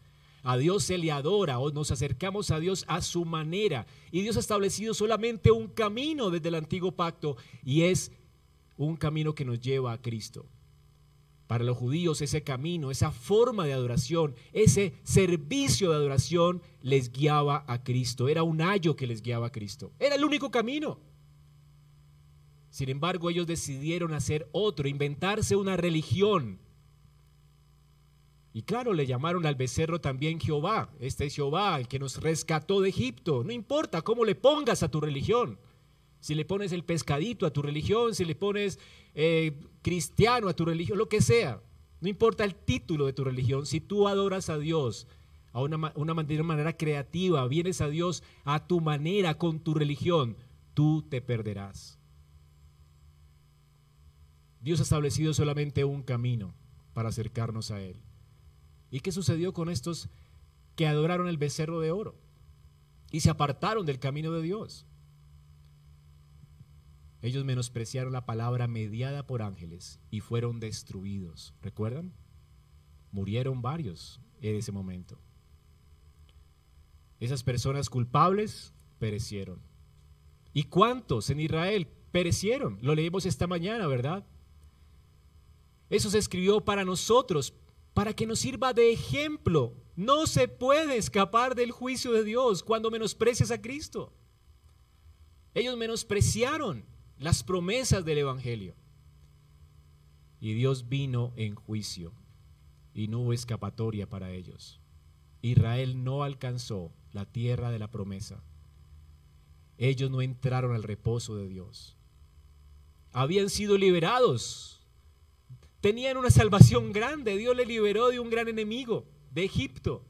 A Dios se le adora o nos acercamos a Dios a su manera. Y Dios ha establecido solamente un camino desde el antiguo pacto y es un camino que nos lleva a Cristo. Para los judíos ese camino, esa forma de adoración, ese servicio de adoración les guiaba a Cristo. Era un ayo que les guiaba a Cristo. Era el único camino. Sin embargo, ellos decidieron hacer otro, inventarse una religión. Y claro, le llamaron al becerro también Jehová. Este es Jehová, el que nos rescató de Egipto. No importa cómo le pongas a tu religión. Si le pones el pescadito a tu religión, si le pones eh, cristiano a tu religión, lo que sea. No importa el título de tu religión, si tú adoras a Dios a una, una manera creativa, vienes a Dios a tu manera, con tu religión, tú te perderás. Dios ha establecido solamente un camino para acercarnos a Él. ¿Y qué sucedió con estos que adoraron el becerro de oro y se apartaron del camino de Dios? Ellos menospreciaron la palabra mediada por ángeles y fueron destruidos. ¿Recuerdan? Murieron varios en ese momento. Esas personas culpables perecieron. ¿Y cuántos en Israel perecieron? Lo leímos esta mañana, ¿verdad? Eso se escribió para nosotros, para que nos sirva de ejemplo. No se puede escapar del juicio de Dios cuando menosprecias a Cristo. Ellos menospreciaron las promesas del Evangelio. Y Dios vino en juicio y no hubo escapatoria para ellos. Israel no alcanzó la tierra de la promesa. Ellos no entraron al reposo de Dios. Habían sido liberados. Tenían una salvación grande. Dios les liberó de un gran enemigo, de Egipto,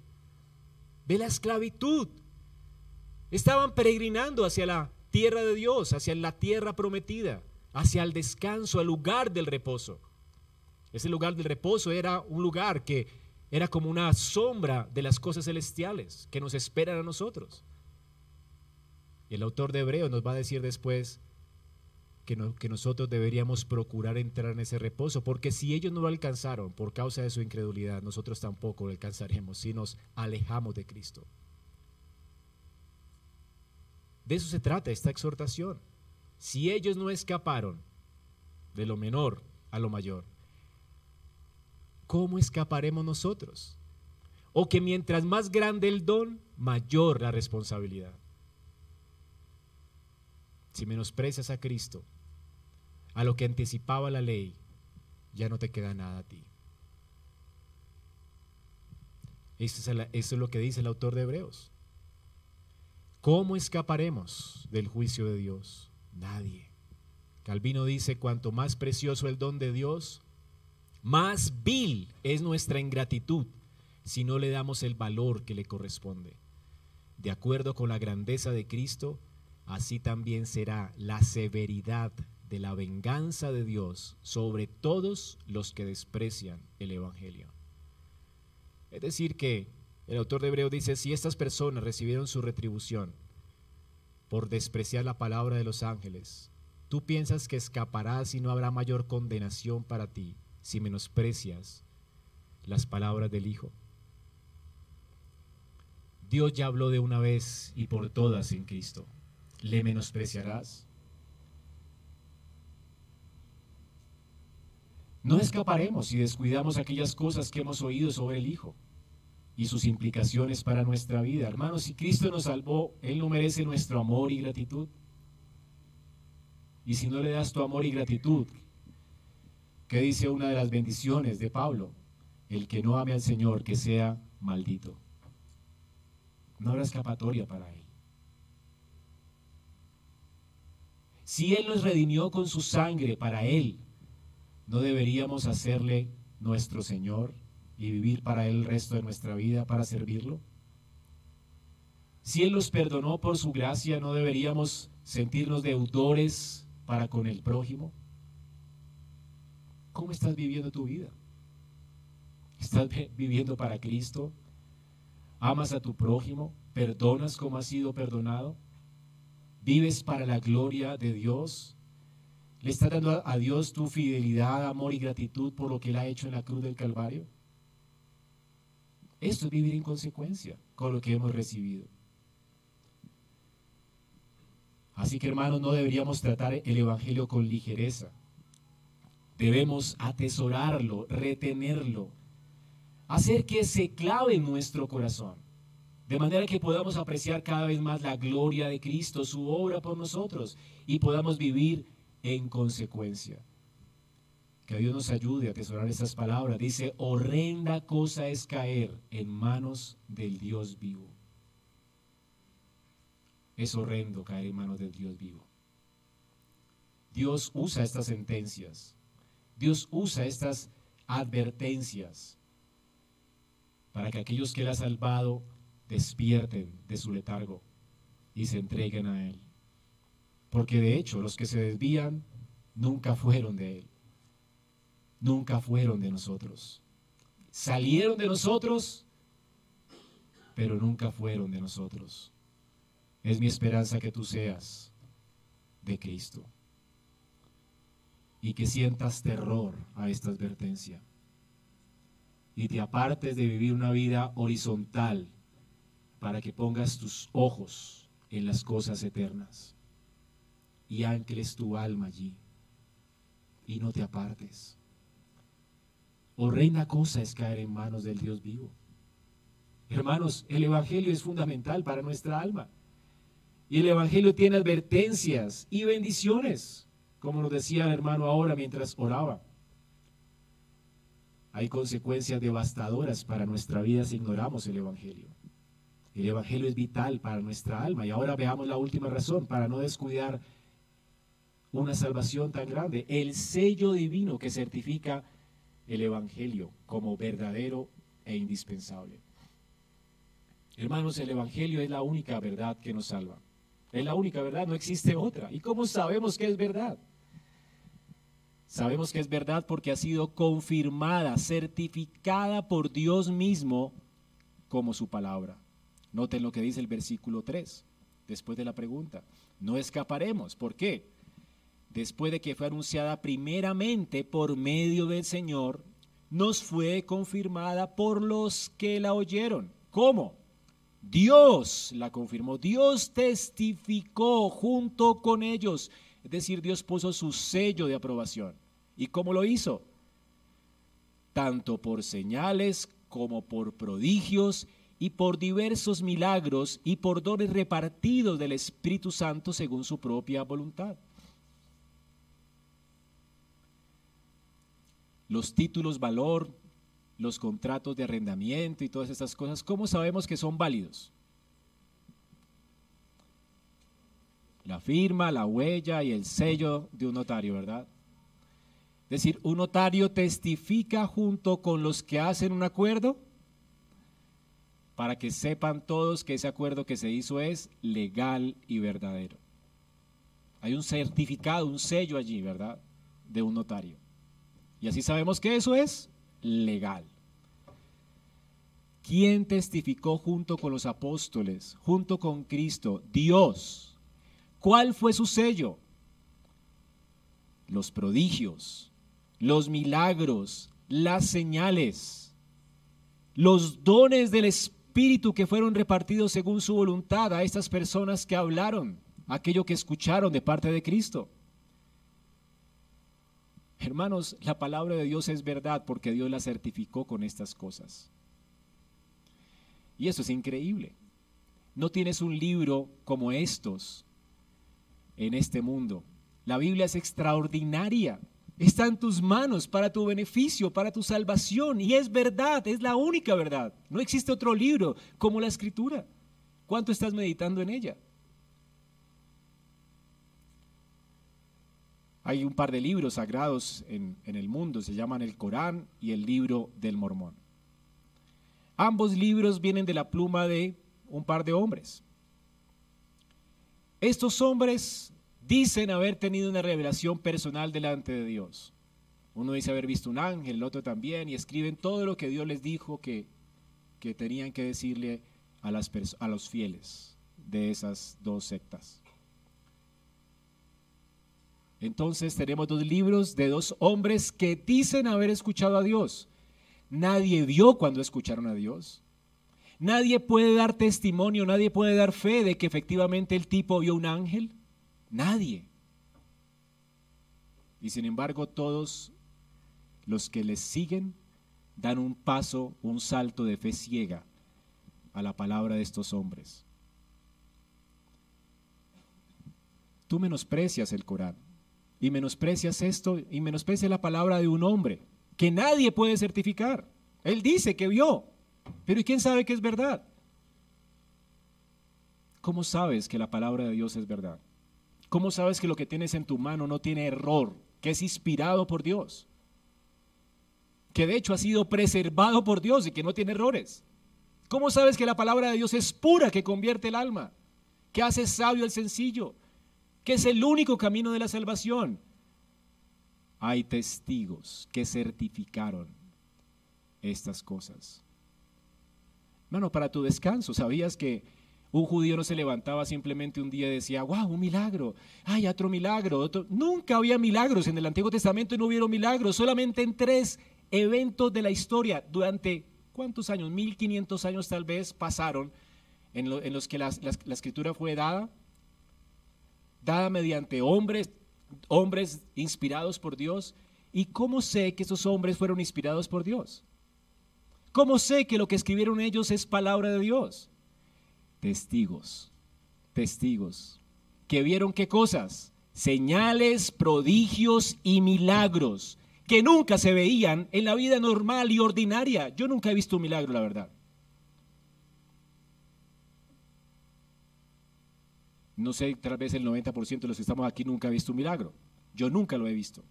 de la esclavitud. Estaban peregrinando hacia la tierra de Dios, hacia la tierra prometida, hacia el descanso, al lugar del reposo. Ese lugar del reposo era un lugar que era como una sombra de las cosas celestiales que nos esperan a nosotros. Y el autor de Hebreos nos va a decir después que, nosotros deberíamos procurar entrar en ese reposo, porque si ellos no lo alcanzaron por causa de su incredulidad, nosotros tampoco lo alcanzaremos si nos alejamos de Cristo. De eso se trata esta exhortación. Si ellos no escaparon de lo menor a lo mayor, ¿cómo escaparemos nosotros? O que mientras más grande el don, mayor la responsabilidad. Si menosprecias a Cristo, a lo que anticipaba la ley, ya no te queda nada a ti. Eso es, lo que dice el autor de Hebreos. ¿Cómo escaparemos del juicio de Dios? Nadie. Calvino dice, cuanto más precioso el don de Dios, más vil es nuestra ingratitud si no le damos el valor que le corresponde. De acuerdo con la grandeza de Cristo, así también será la severidad de la venganza de Dios sobre todos los que desprecian el Evangelio. Es decir, que el autor de Hebreo dice, si estas personas recibieron su retribución por despreciar la palabra de los ángeles, ¿tú piensas que escaparás y no habrá mayor condenación para ti si menosprecias las palabras del Hijo? Dios ya habló de una vez y por todas en Cristo. ¿Le menospreciarás? No escaparemos si descuidamos aquellas cosas que hemos oído sobre el Hijo y sus implicaciones para nuestra vida. Hermanos, si Cristo nos salvó, Él no merece nuestro amor y gratitud. Y si no le das tu amor y gratitud, ¿qué dice una de las bendiciones de Pablo? El que no ame al Señor, que sea maldito. No habrá escapatoria para Él. Si Él nos redimió con su sangre para Él, ¿no deberíamos hacerle nuestro Señor y vivir para Él el resto de nuestra vida para servirlo? Si Él nos perdonó por su gracia, ¿no deberíamos sentirnos deudores para con el prójimo? ¿Cómo estás viviendo tu vida? ¿Estás viviendo para Cristo? ¿Amas a tu prójimo? ¿Perdonas como has sido perdonado? ¿Vives para la gloria de Dios? ¿Le estás dando a Dios tu fidelidad, amor y gratitud por lo que Él ha hecho en la cruz del Calvario? Esto es vivir en consecuencia con lo que hemos recibido. Así que hermanos, no deberíamos tratar el Evangelio con ligereza. Debemos atesorarlo, retenerlo, hacer que se clave en nuestro corazón, de manera que podamos apreciar cada vez más la gloria de Cristo, su obra por nosotros, y podamos vivir en consecuencia. Que Dios nos ayude a atesorar estas palabras. Dice, horrenda cosa es caer en manos del Dios vivo. Es horrendo caer en manos del Dios vivo. Dios usa estas sentencias. Dios usa estas advertencias para que aquellos que Él ha salvado despierten de su letargo y se entreguen a Él. Porque de hecho los que se desvían nunca fueron de Él. Nunca fueron de nosotros. Salieron de nosotros, pero nunca fueron de nosotros. Es mi esperanza que tú seas de Cristo y que sientas terror a esta advertencia y te apartes de vivir una vida horizontal para que pongas tus ojos en las cosas eternas y ancles tu alma allí y no te apartes. Horrenda cosa es caer en manos del Dios vivo. Hermanos, el Evangelio es fundamental para nuestra alma. Y el Evangelio tiene advertencias y bendiciones, como nos decía el hermano ahora mientras oraba. Hay consecuencias devastadoras para nuestra vida si ignoramos el Evangelio. El Evangelio es vital para nuestra alma. Y ahora veamos la última razón, para no descuidar una salvación tan grande, el sello divino que certifica el Evangelio como verdadero e indispensable. Hermanos, el Evangelio es la única verdad que nos salva. Es la única verdad, no existe otra. ¿Y cómo sabemos que es verdad? Sabemos que es verdad porque ha sido confirmada, certificada por Dios mismo como su palabra. Noten lo que dice el versículo 3, después de la pregunta. No escaparemos. ¿Por qué? Después de que fue anunciada primeramente por medio del Señor, nos fue confirmada por los que la oyeron. ¿Cómo? Dios la confirmó, Dios testificó junto con ellos, es decir, Dios puso su sello de aprobación. ¿Y cómo lo hizo? Tanto por señales como por prodigios y por diversos milagros y por dones repartidos del Espíritu Santo según su propia voluntad. Los títulos valor, los contratos de arrendamiento y todas estas cosas, ¿cómo sabemos que son válidos? La firma, la huella y el sello de un notario, ¿verdad? Es decir, un notario testifica junto con los que hacen un acuerdo. para que sepan todos que ese acuerdo que se hizo es legal y verdadero. Hay un certificado, un sello allí, ¿verdad? De un notario. Y así sabemos que eso es legal. ¿Quién testificó junto con los apóstoles, junto con Cristo? Dios. ¿Cuál fue su sello? Los prodigios, los milagros, las señales, los dones del Espíritu que fueron repartidos según su voluntad a estas personas que hablaron, aquello que escucharon de parte de Cristo. Hermanos, la palabra de Dios es verdad porque Dios la certificó con estas cosas. Y eso es increíble. No tienes un libro como estos en este mundo. La Biblia es extraordinaria. Está en tus manos para tu beneficio, para tu salvación. Y es verdad, es la única verdad. No existe otro libro como la escritura. ¿Cuánto estás meditando en ella? Hay un par de libros sagrados en, el mundo, se llaman el Corán y el libro del Mormón. Ambos libros vienen de la pluma de un par de hombres. Estos hombres dicen haber tenido una revelación personal delante de Dios. Uno dice haber visto un ángel, el otro también, y escriben todo lo que Dios les dijo que, que tenían que decirle a, las a los fieles de esas dos sectas. Entonces tenemos dos libros de dos hombres que dicen haber escuchado a Dios. Nadie vio cuando escucharon a Dios. Nadie puede dar testimonio, nadie puede dar fe de que efectivamente el tipo vio un ángel. Nadie. Y sin embargo todos los que les siguen dan un paso, un salto de fe ciega a la palabra de estos hombres. Tú menosprecias el Corán y menosprecias esto y menosprecias la palabra de un hombre que nadie puede certificar. Él dice que vio, pero ¿y quién sabe que es verdad? ¿Cómo sabes que la palabra de Dios es verdad? ¿Cómo sabes que lo que tienes en tu mano no tiene error, que es inspirado por Dios? Que de hecho ha sido preservado por Dios y que no tiene errores. ¿Cómo sabes que la palabra de Dios es pura, que convierte el alma, que hace sabio el sencillo, que es el único camino de la salvación? hay testigos que certificaron estas cosas. Bueno, para tu descanso, ¿sabías que un judío no se levantaba simplemente un día y decía, wow, un milagro, hay otro milagro? Nunca había milagros en el Antiguo Testamento, no hubieron milagros, solamente en tres eventos de la historia durante, ¿cuántos años? 1500 años tal vez pasaron en, los que la escritura fue dada, dada mediante hombres hombres inspirados por Dios. ¿Y cómo sé que esos hombres fueron inspirados por Dios? ¿Cómo sé que lo que escribieron ellos es palabra de Dios? Testigos, testigos. ¿Que vieron qué cosas? Señales, prodigios y milagros que nunca se veían en la vida normal y ordinaria. Yo nunca he visto un milagro, la verdad. No sé, tal vez el 90% de los que estamos aquí nunca ha visto un milagro. Yo nunca lo he visto.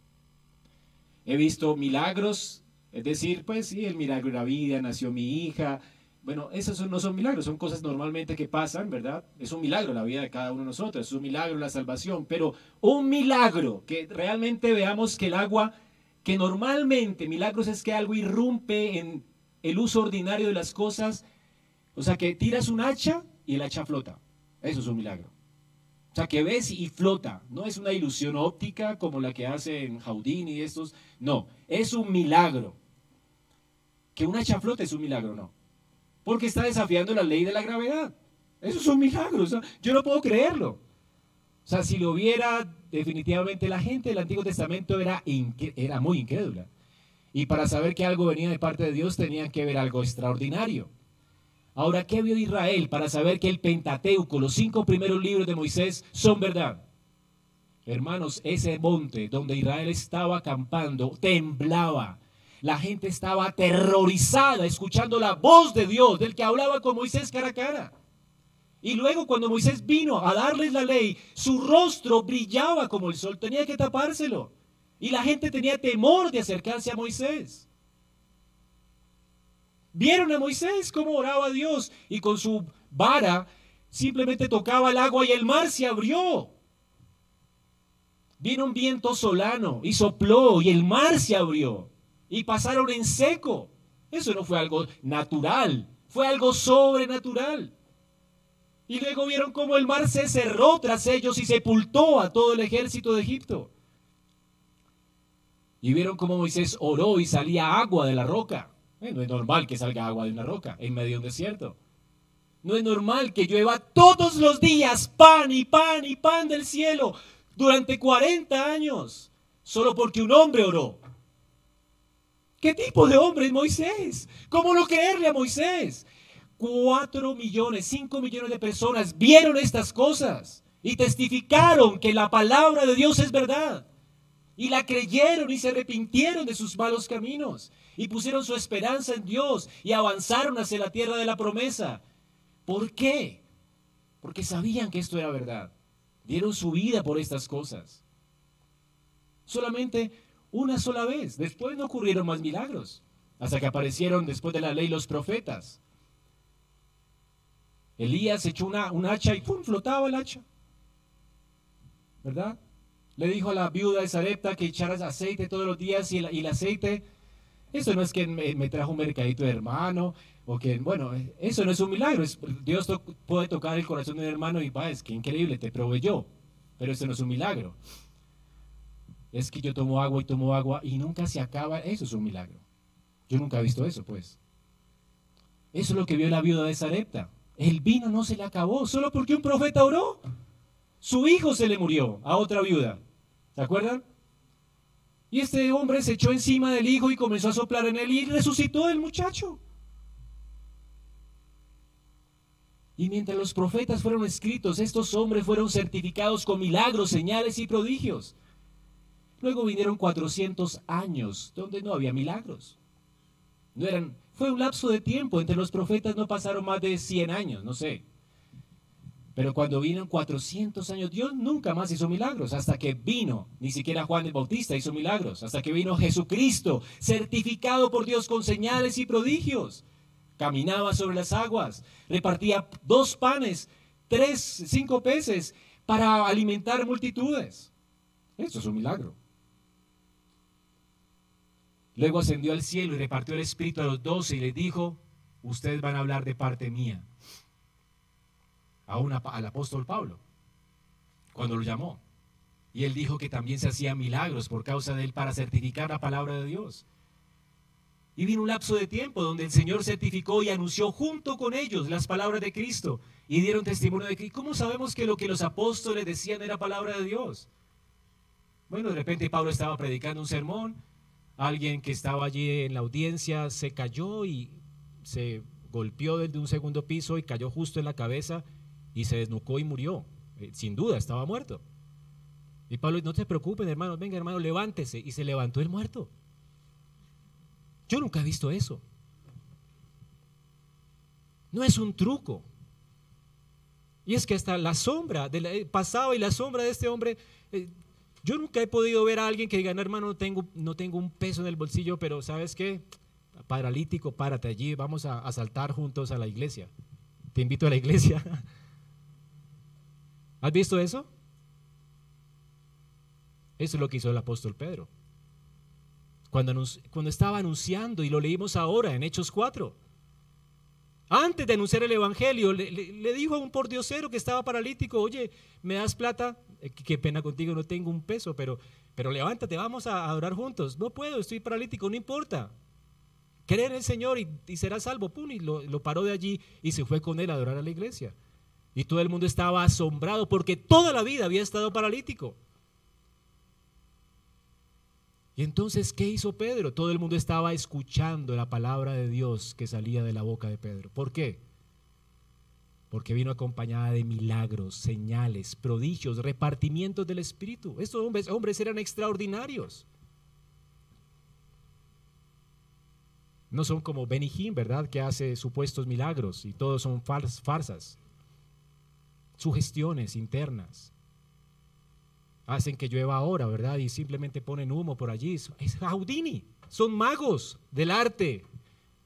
He visto milagros, es decir, pues sí, el milagro de la vida, nació mi hija. Bueno, esos no son milagros, son cosas normalmente que pasan, ¿verdad? Es un milagro la vida de cada uno de nosotros, es un milagro la salvación, pero un milagro que realmente veamos que el agua, que normalmente milagros es que algo irrumpe en el uso ordinario de las cosas, o sea, que tiras un hacha y el hacha flota. Eso es un milagro. O sea, que ves y flota. No es una ilusión óptica como la que hacen Houdini y estos. No, es un milagro. Que una hacha flote es un milagro, no. Porque está desafiando la ley de la gravedad. Eso es un milagro. yo no puedo creerlo. O sea, si lo viera, definitivamente la gente del Antiguo Testamento era, era muy incrédula. Y para saber que algo venía de parte de Dios tenían que ver algo extraordinario. Ahora, ¿qué vio Israel para saber que el Pentateuco, los cinco primeros libros de Moisés, son verdad? Hermanos, ese monte donde Israel estaba acampando temblaba. La gente estaba aterrorizada escuchando la voz de Dios, del que hablaba con Moisés cara a cara. Y luego cuando Moisés vino a darles la ley, su rostro brillaba como el sol, tenía que tapárselo. Y la gente tenía temor de acercarse a Moisés. Vieron a Moisés cómo oraba a Dios y con su vara simplemente tocaba el agua y el mar se abrió. Vino un viento solano y sopló y el mar se abrió y pasaron en seco. Eso no fue algo natural, fue algo sobrenatural. Y luego vieron cómo el mar se cerró tras ellos y sepultó a todo el ejército de Egipto. Y vieron cómo Moisés oró y salía agua de la roca. Eh, no es normal que salga agua de una roca en medio de un desierto. No es normal que llueva todos los días pan y pan y pan del cielo durante 40 años, solo porque un hombre oró. ¿Qué tipo de hombre es Moisés? ¿Cómo no creerle a Moisés? Cuatro millones, cinco millones de personas vieron estas cosas y testificaron que la palabra de Dios es verdad. Y la creyeron y se arrepintieron de sus malos caminos y pusieron su esperanza en Dios y avanzaron hacia la tierra de la promesa. ¿Por qué? Porque sabían que esto era verdad. Dieron su vida por estas cosas. Solamente una sola vez. Después no ocurrieron más milagros. Hasta que aparecieron después de la ley los profetas. Elías echó una, un hacha y ¡pum! flotaba el hacha. ¿Verdad? Le dijo a la viuda de Sarepta que echaras aceite todos los días y el, aceite, eso no es que me, trajo un mercadito de hermano, o que, bueno, eso no es un milagro. Dios puede tocar el corazón de un hermano y va, es que increíble, te proveyó, pero eso no es un milagro. Es que yo tomo agua y tomo agua y nunca se acaba, eso es un milagro. Yo nunca he visto eso, pues. Eso es lo que vio la viuda de Sarepta. El vino no se le acabó solo porque un profeta oró. Su hijo se le murió a otra viuda. ¿Se acuerdan? Y este hombre se echó encima del hijo y comenzó a soplar en él y resucitó el muchacho. Y mientras los profetas fueron escritos, estos hombres fueron certificados con milagros, señales y prodigios. Luego vinieron 400 años donde no había milagros. No eran, fue un lapso de tiempo, entre los profetas no pasaron más de 100 años, no sé. Pero cuando vinieron 400 años, Dios nunca más hizo milagros, hasta que vino, ni siquiera Juan el Bautista hizo milagros, hasta que vino Jesucristo, certificado por Dios con señales y prodigios. Caminaba sobre las aguas, repartía dos panes, tres, cinco peces para alimentar multitudes. Eso es un milagro. Luego ascendió al cielo y repartió el Espíritu a los doce y les dijo, ustedes van a hablar de parte mía al apóstol Pablo cuando lo llamó. Y él dijo que también se hacían milagros por causa de él para certificar la palabra de Dios. Y vino un lapso de tiempo donde el Señor certificó y anunció junto con ellos las palabras de Cristo y dieron testimonio de que, ¿cómo sabemos que lo que los apóstoles decían era palabra de Dios? Bueno, de repente Pablo estaba predicando un sermón, alguien que estaba allí en la audiencia se cayó y se golpeó desde un segundo piso y cayó justo en la cabeza y se desnucó y murió. Eh, sin duda, estaba muerto. Y Pablo, no te preocupes, hermano, venga, hermano, levántese. Y se levantó el muerto. Yo nunca he visto eso. No es un truco. Y es que hasta la sombra del eh, pasado y la sombra de este hombre, eh, yo nunca he podido ver a alguien que diga, no, hermano, no tengo, no tengo un peso en el bolsillo, pero ¿sabes qué? Paralítico, párate allí, vamos a, a saltar juntos a la iglesia. Te invito a la iglesia. ¿Has visto eso? Eso es lo que hizo el apóstol Pedro. Cuando, estaba anunciando, y lo leímos ahora en Hechos 4, antes de anunciar el Evangelio, le, dijo a un pordiosero que estaba paralítico, oye, ¿me das plata? Eh, qué pena contigo, no tengo un peso, pero, pero levántate, vamos a adorar juntos. No puedo, estoy paralítico, no importa. Cree en el Señor y, y serás salvo. Pum, y lo paró de allí y se fue con él a adorar a la iglesia. Y todo el mundo estaba asombrado porque toda la vida había estado paralítico. Y entonces, ¿qué hizo Pedro? Todo el mundo estaba escuchando la palabra de Dios que salía de la boca de Pedro. ¿Por qué? Porque vino acompañada de milagros, señales, prodigios, repartimientos del Espíritu. Estos hombres, eran extraordinarios. No son como Benny ¿verdad? Que hace supuestos milagros y todos son farsas sugestiones internas. Hacen que llueva ahora, ¿verdad? Y simplemente ponen humo por allí. Es Houdini. Son magos del arte.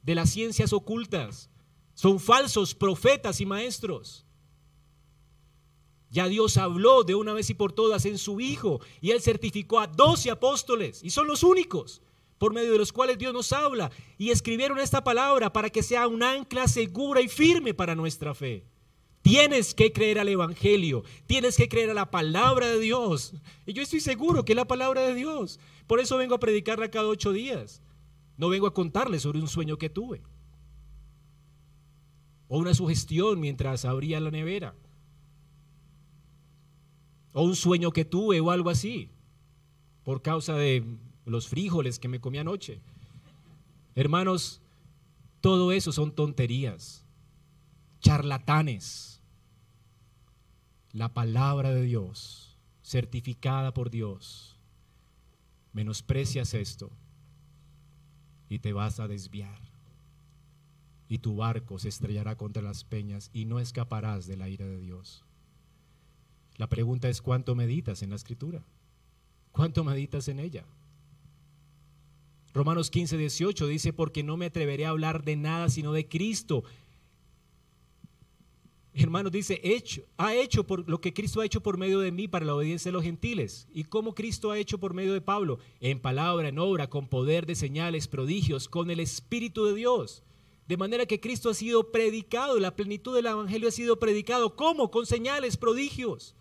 de las ciencias ocultas. Son falsos profetas y maestros. Ya Dios habló de una vez y por todas en su Hijo y Él certificó a doce apóstoles y son los únicos por medio de los cuales Dios nos habla y escribieron esta palabra para que sea un ancla segura y firme para nuestra fe. Tienes que creer al Evangelio, tienes que creer a la palabra de Dios. Y yo estoy seguro que es la palabra de Dios. Por eso vengo a predicarla cada ocho días. No vengo a contarle sobre un sueño que tuve. O una sugestión mientras abría la nevera. O un sueño que tuve o algo así. Por causa de los frijoles que me comí anoche. Hermanos, todo eso son tonterías, charlatanes. La palabra de Dios, certificada por Dios, menosprecias esto y te vas a desviar. Y tu barco se estrellará contra las peñas y no escaparás de la ira de Dios. La pregunta es cuánto meditas en la escritura. ¿Cuánto meditas en ella? Romanos 15, 18 dice, porque no me atreveré a hablar de nada sino de Cristo. Hermanos, dice, hecho, ha hecho por lo que Cristo ha hecho por medio de mí para la obediencia de los gentiles. ¿Y cómo Cristo ha hecho por medio de Pablo? En palabra, en obra, con poder de señales, prodigios, con el Espíritu de Dios. De manera que Cristo ha sido predicado, la plenitud del Evangelio ha sido predicado. ¿Cómo? Con señales, prodigios.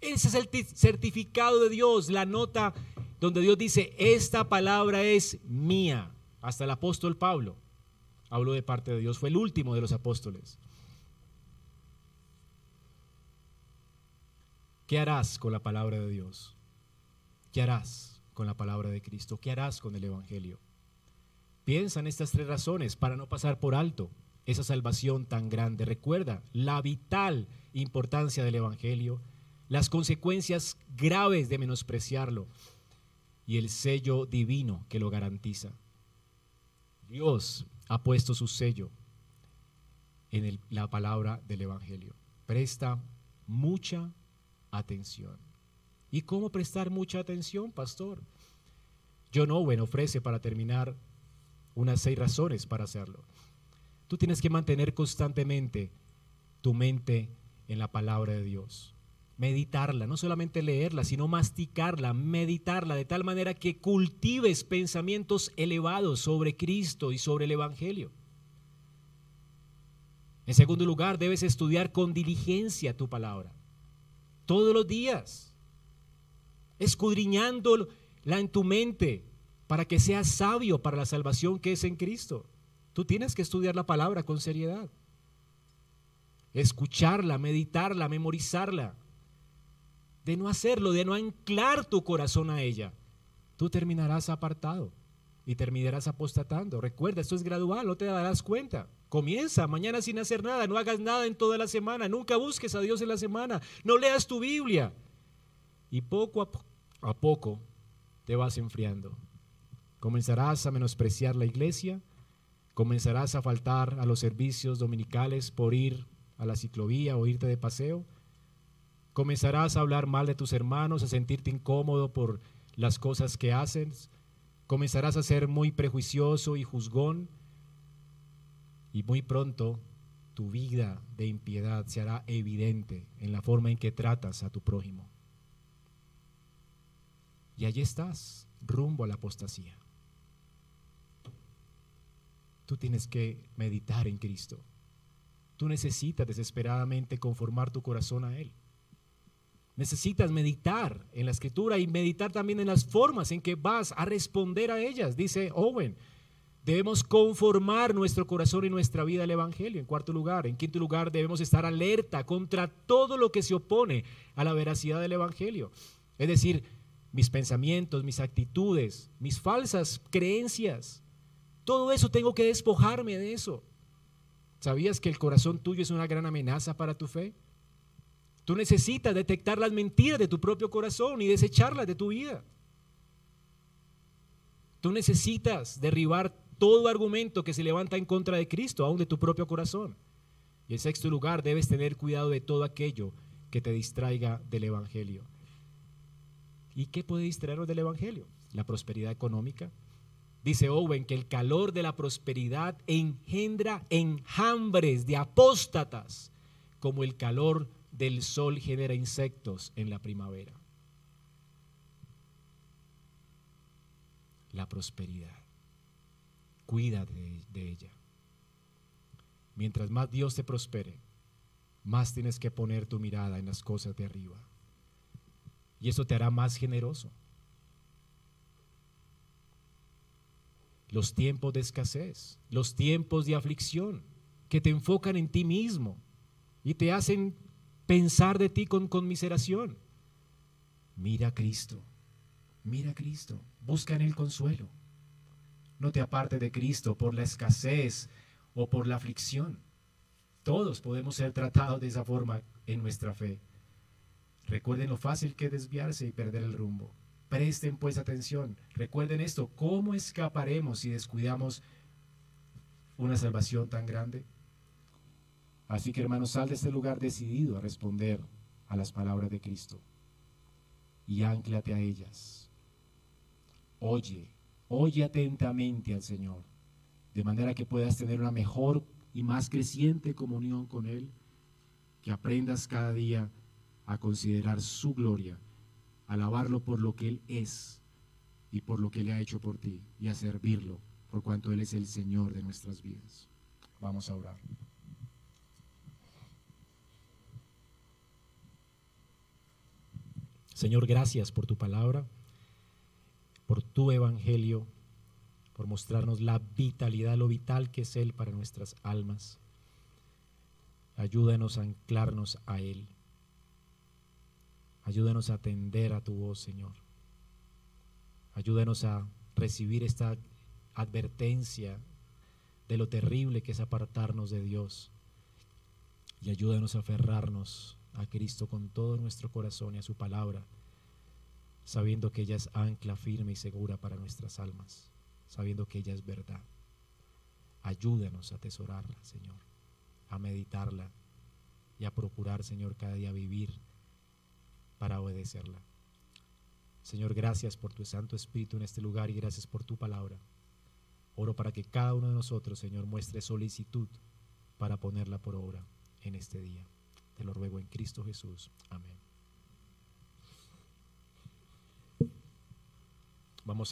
Ese es el certificado de Dios, la nota donde Dios dice, esta palabra es mía. Hasta el apóstol Pablo habló de parte de Dios, fue el último de los apóstoles. ¿Qué harás con la palabra de Dios? ¿Qué harás con la palabra de Cristo? ¿Qué harás con el Evangelio? Piensa en estas tres razones para no pasar por alto esa salvación tan grande. Recuerda la vital importancia del Evangelio, las consecuencias graves de menospreciarlo y el sello divino que lo garantiza. Dios ha puesto su sello en la palabra del Evangelio. Presta mucha atención. ¿Y cómo prestar mucha atención, pastor? John Owen ofrece para terminar unas seis razones para hacerlo. Tú tienes que mantener constantemente tu mente en la palabra de Dios meditarla, no solamente leerla, sino masticarla, meditarla, de tal manera que cultives pensamientos elevados sobre Cristo y sobre el Evangelio. En segundo lugar, debes estudiar con diligencia tu palabra, todos los días, escudriñándola en tu mente para que seas sabio para la salvación que es en Cristo. Tú tienes que estudiar la palabra con seriedad, escucharla, meditarla, memorizarla de no hacerlo, de no anclar tu corazón a ella, tú terminarás apartado y terminarás apostatando. Recuerda, esto es gradual, no te darás cuenta. Comienza mañana sin hacer nada, no hagas nada en toda la semana, nunca busques a Dios en la semana, no leas tu Biblia. Y poco a, a poco te vas enfriando. Comenzarás a menospreciar la iglesia, comenzarás a faltar a los servicios dominicales por ir a la ciclovía o irte de paseo Comenzarás a hablar mal de tus hermanos, a sentirte incómodo por las cosas que haces. Comenzarás a ser muy prejuicioso y juzgón. Y muy pronto tu vida de impiedad se hará evidente en la forma en que tratas a tu prójimo. Y allí estás, rumbo a la apostasía. Tú tienes que meditar en Cristo. Tú necesitas desesperadamente conformar tu corazón a Él. Necesitas meditar en la escritura y meditar también en las formas en que vas a responder a ellas, dice Owen. Debemos conformar nuestro corazón y nuestra vida al Evangelio, en cuarto lugar. En quinto lugar, debemos estar alerta contra todo lo que se opone a la veracidad del Evangelio. Es decir, mis pensamientos, mis actitudes, mis falsas creencias. Todo eso tengo que despojarme de eso. ¿Sabías que el corazón tuyo es una gran amenaza para tu fe? Tú necesitas detectar las mentiras de tu propio corazón y desecharlas de tu vida. Tú necesitas derribar todo argumento que se levanta en contra de Cristo, aún de tu propio corazón. Y en sexto lugar, debes tener cuidado de todo aquello que te distraiga del Evangelio. ¿Y qué puede distraernos del Evangelio? La prosperidad económica, Dice Owen que el calor de la prosperidad engendra enjambres de apóstatas, como el calor del sol genera insectos en la primavera. La prosperidad. Cuida de, de ella. Mientras más Dios te prospere, más tienes que poner tu mirada en las cosas de arriba. Y eso te hará más generoso. los tiempos de escasez, los tiempos de aflicción, que te enfocan en ti mismo y te hacen pensar de ti con conmiseración. Mira a Cristo, mira a Cristo, busca en el consuelo. No te apartes de Cristo por la escasez o por la aflicción. Todos podemos ser tratados de esa forma en nuestra fe. Recuerden lo fácil que es desviarse y perder el rumbo. Presten pues atención. Recuerden esto, ¿cómo escaparemos si descuidamos una salvación tan grande? Así que hermanos, sal de este lugar decidido a responder a las palabras de Cristo y anclate a ellas. Oye, oye atentamente al Señor, de manera que puedas tener una mejor y más creciente comunión con Él, que aprendas cada día a considerar su gloria alabarlo por lo que Él es y por lo que Él ha hecho por ti y a servirlo por cuanto Él es el Señor de nuestras vidas. Vamos a orar. Señor, gracias por tu palabra, por tu evangelio, por mostrarnos la vitalidad, lo vital que es Él para nuestras almas. Ayúdanos a anclarnos a Él. Ayúdanos a atender a tu voz, Señor. Ayúdanos a recibir esta advertencia de lo terrible que es apartarnos de Dios. Y ayúdanos a aferrarnos a Cristo con todo nuestro corazón y a su palabra, sabiendo que ella es ancla firme y segura para nuestras almas, sabiendo que ella es verdad. Ayúdanos a atesorarla, Señor, a meditarla y a procurar, Señor, cada día vivir para obedecerla. Señor, gracias por tu Santo Espíritu en este lugar y gracias por tu palabra. Oro para que cada uno de nosotros, Señor, muestre solicitud para ponerla por obra en este día. Te lo ruego en Cristo Jesús. Amén. Vamos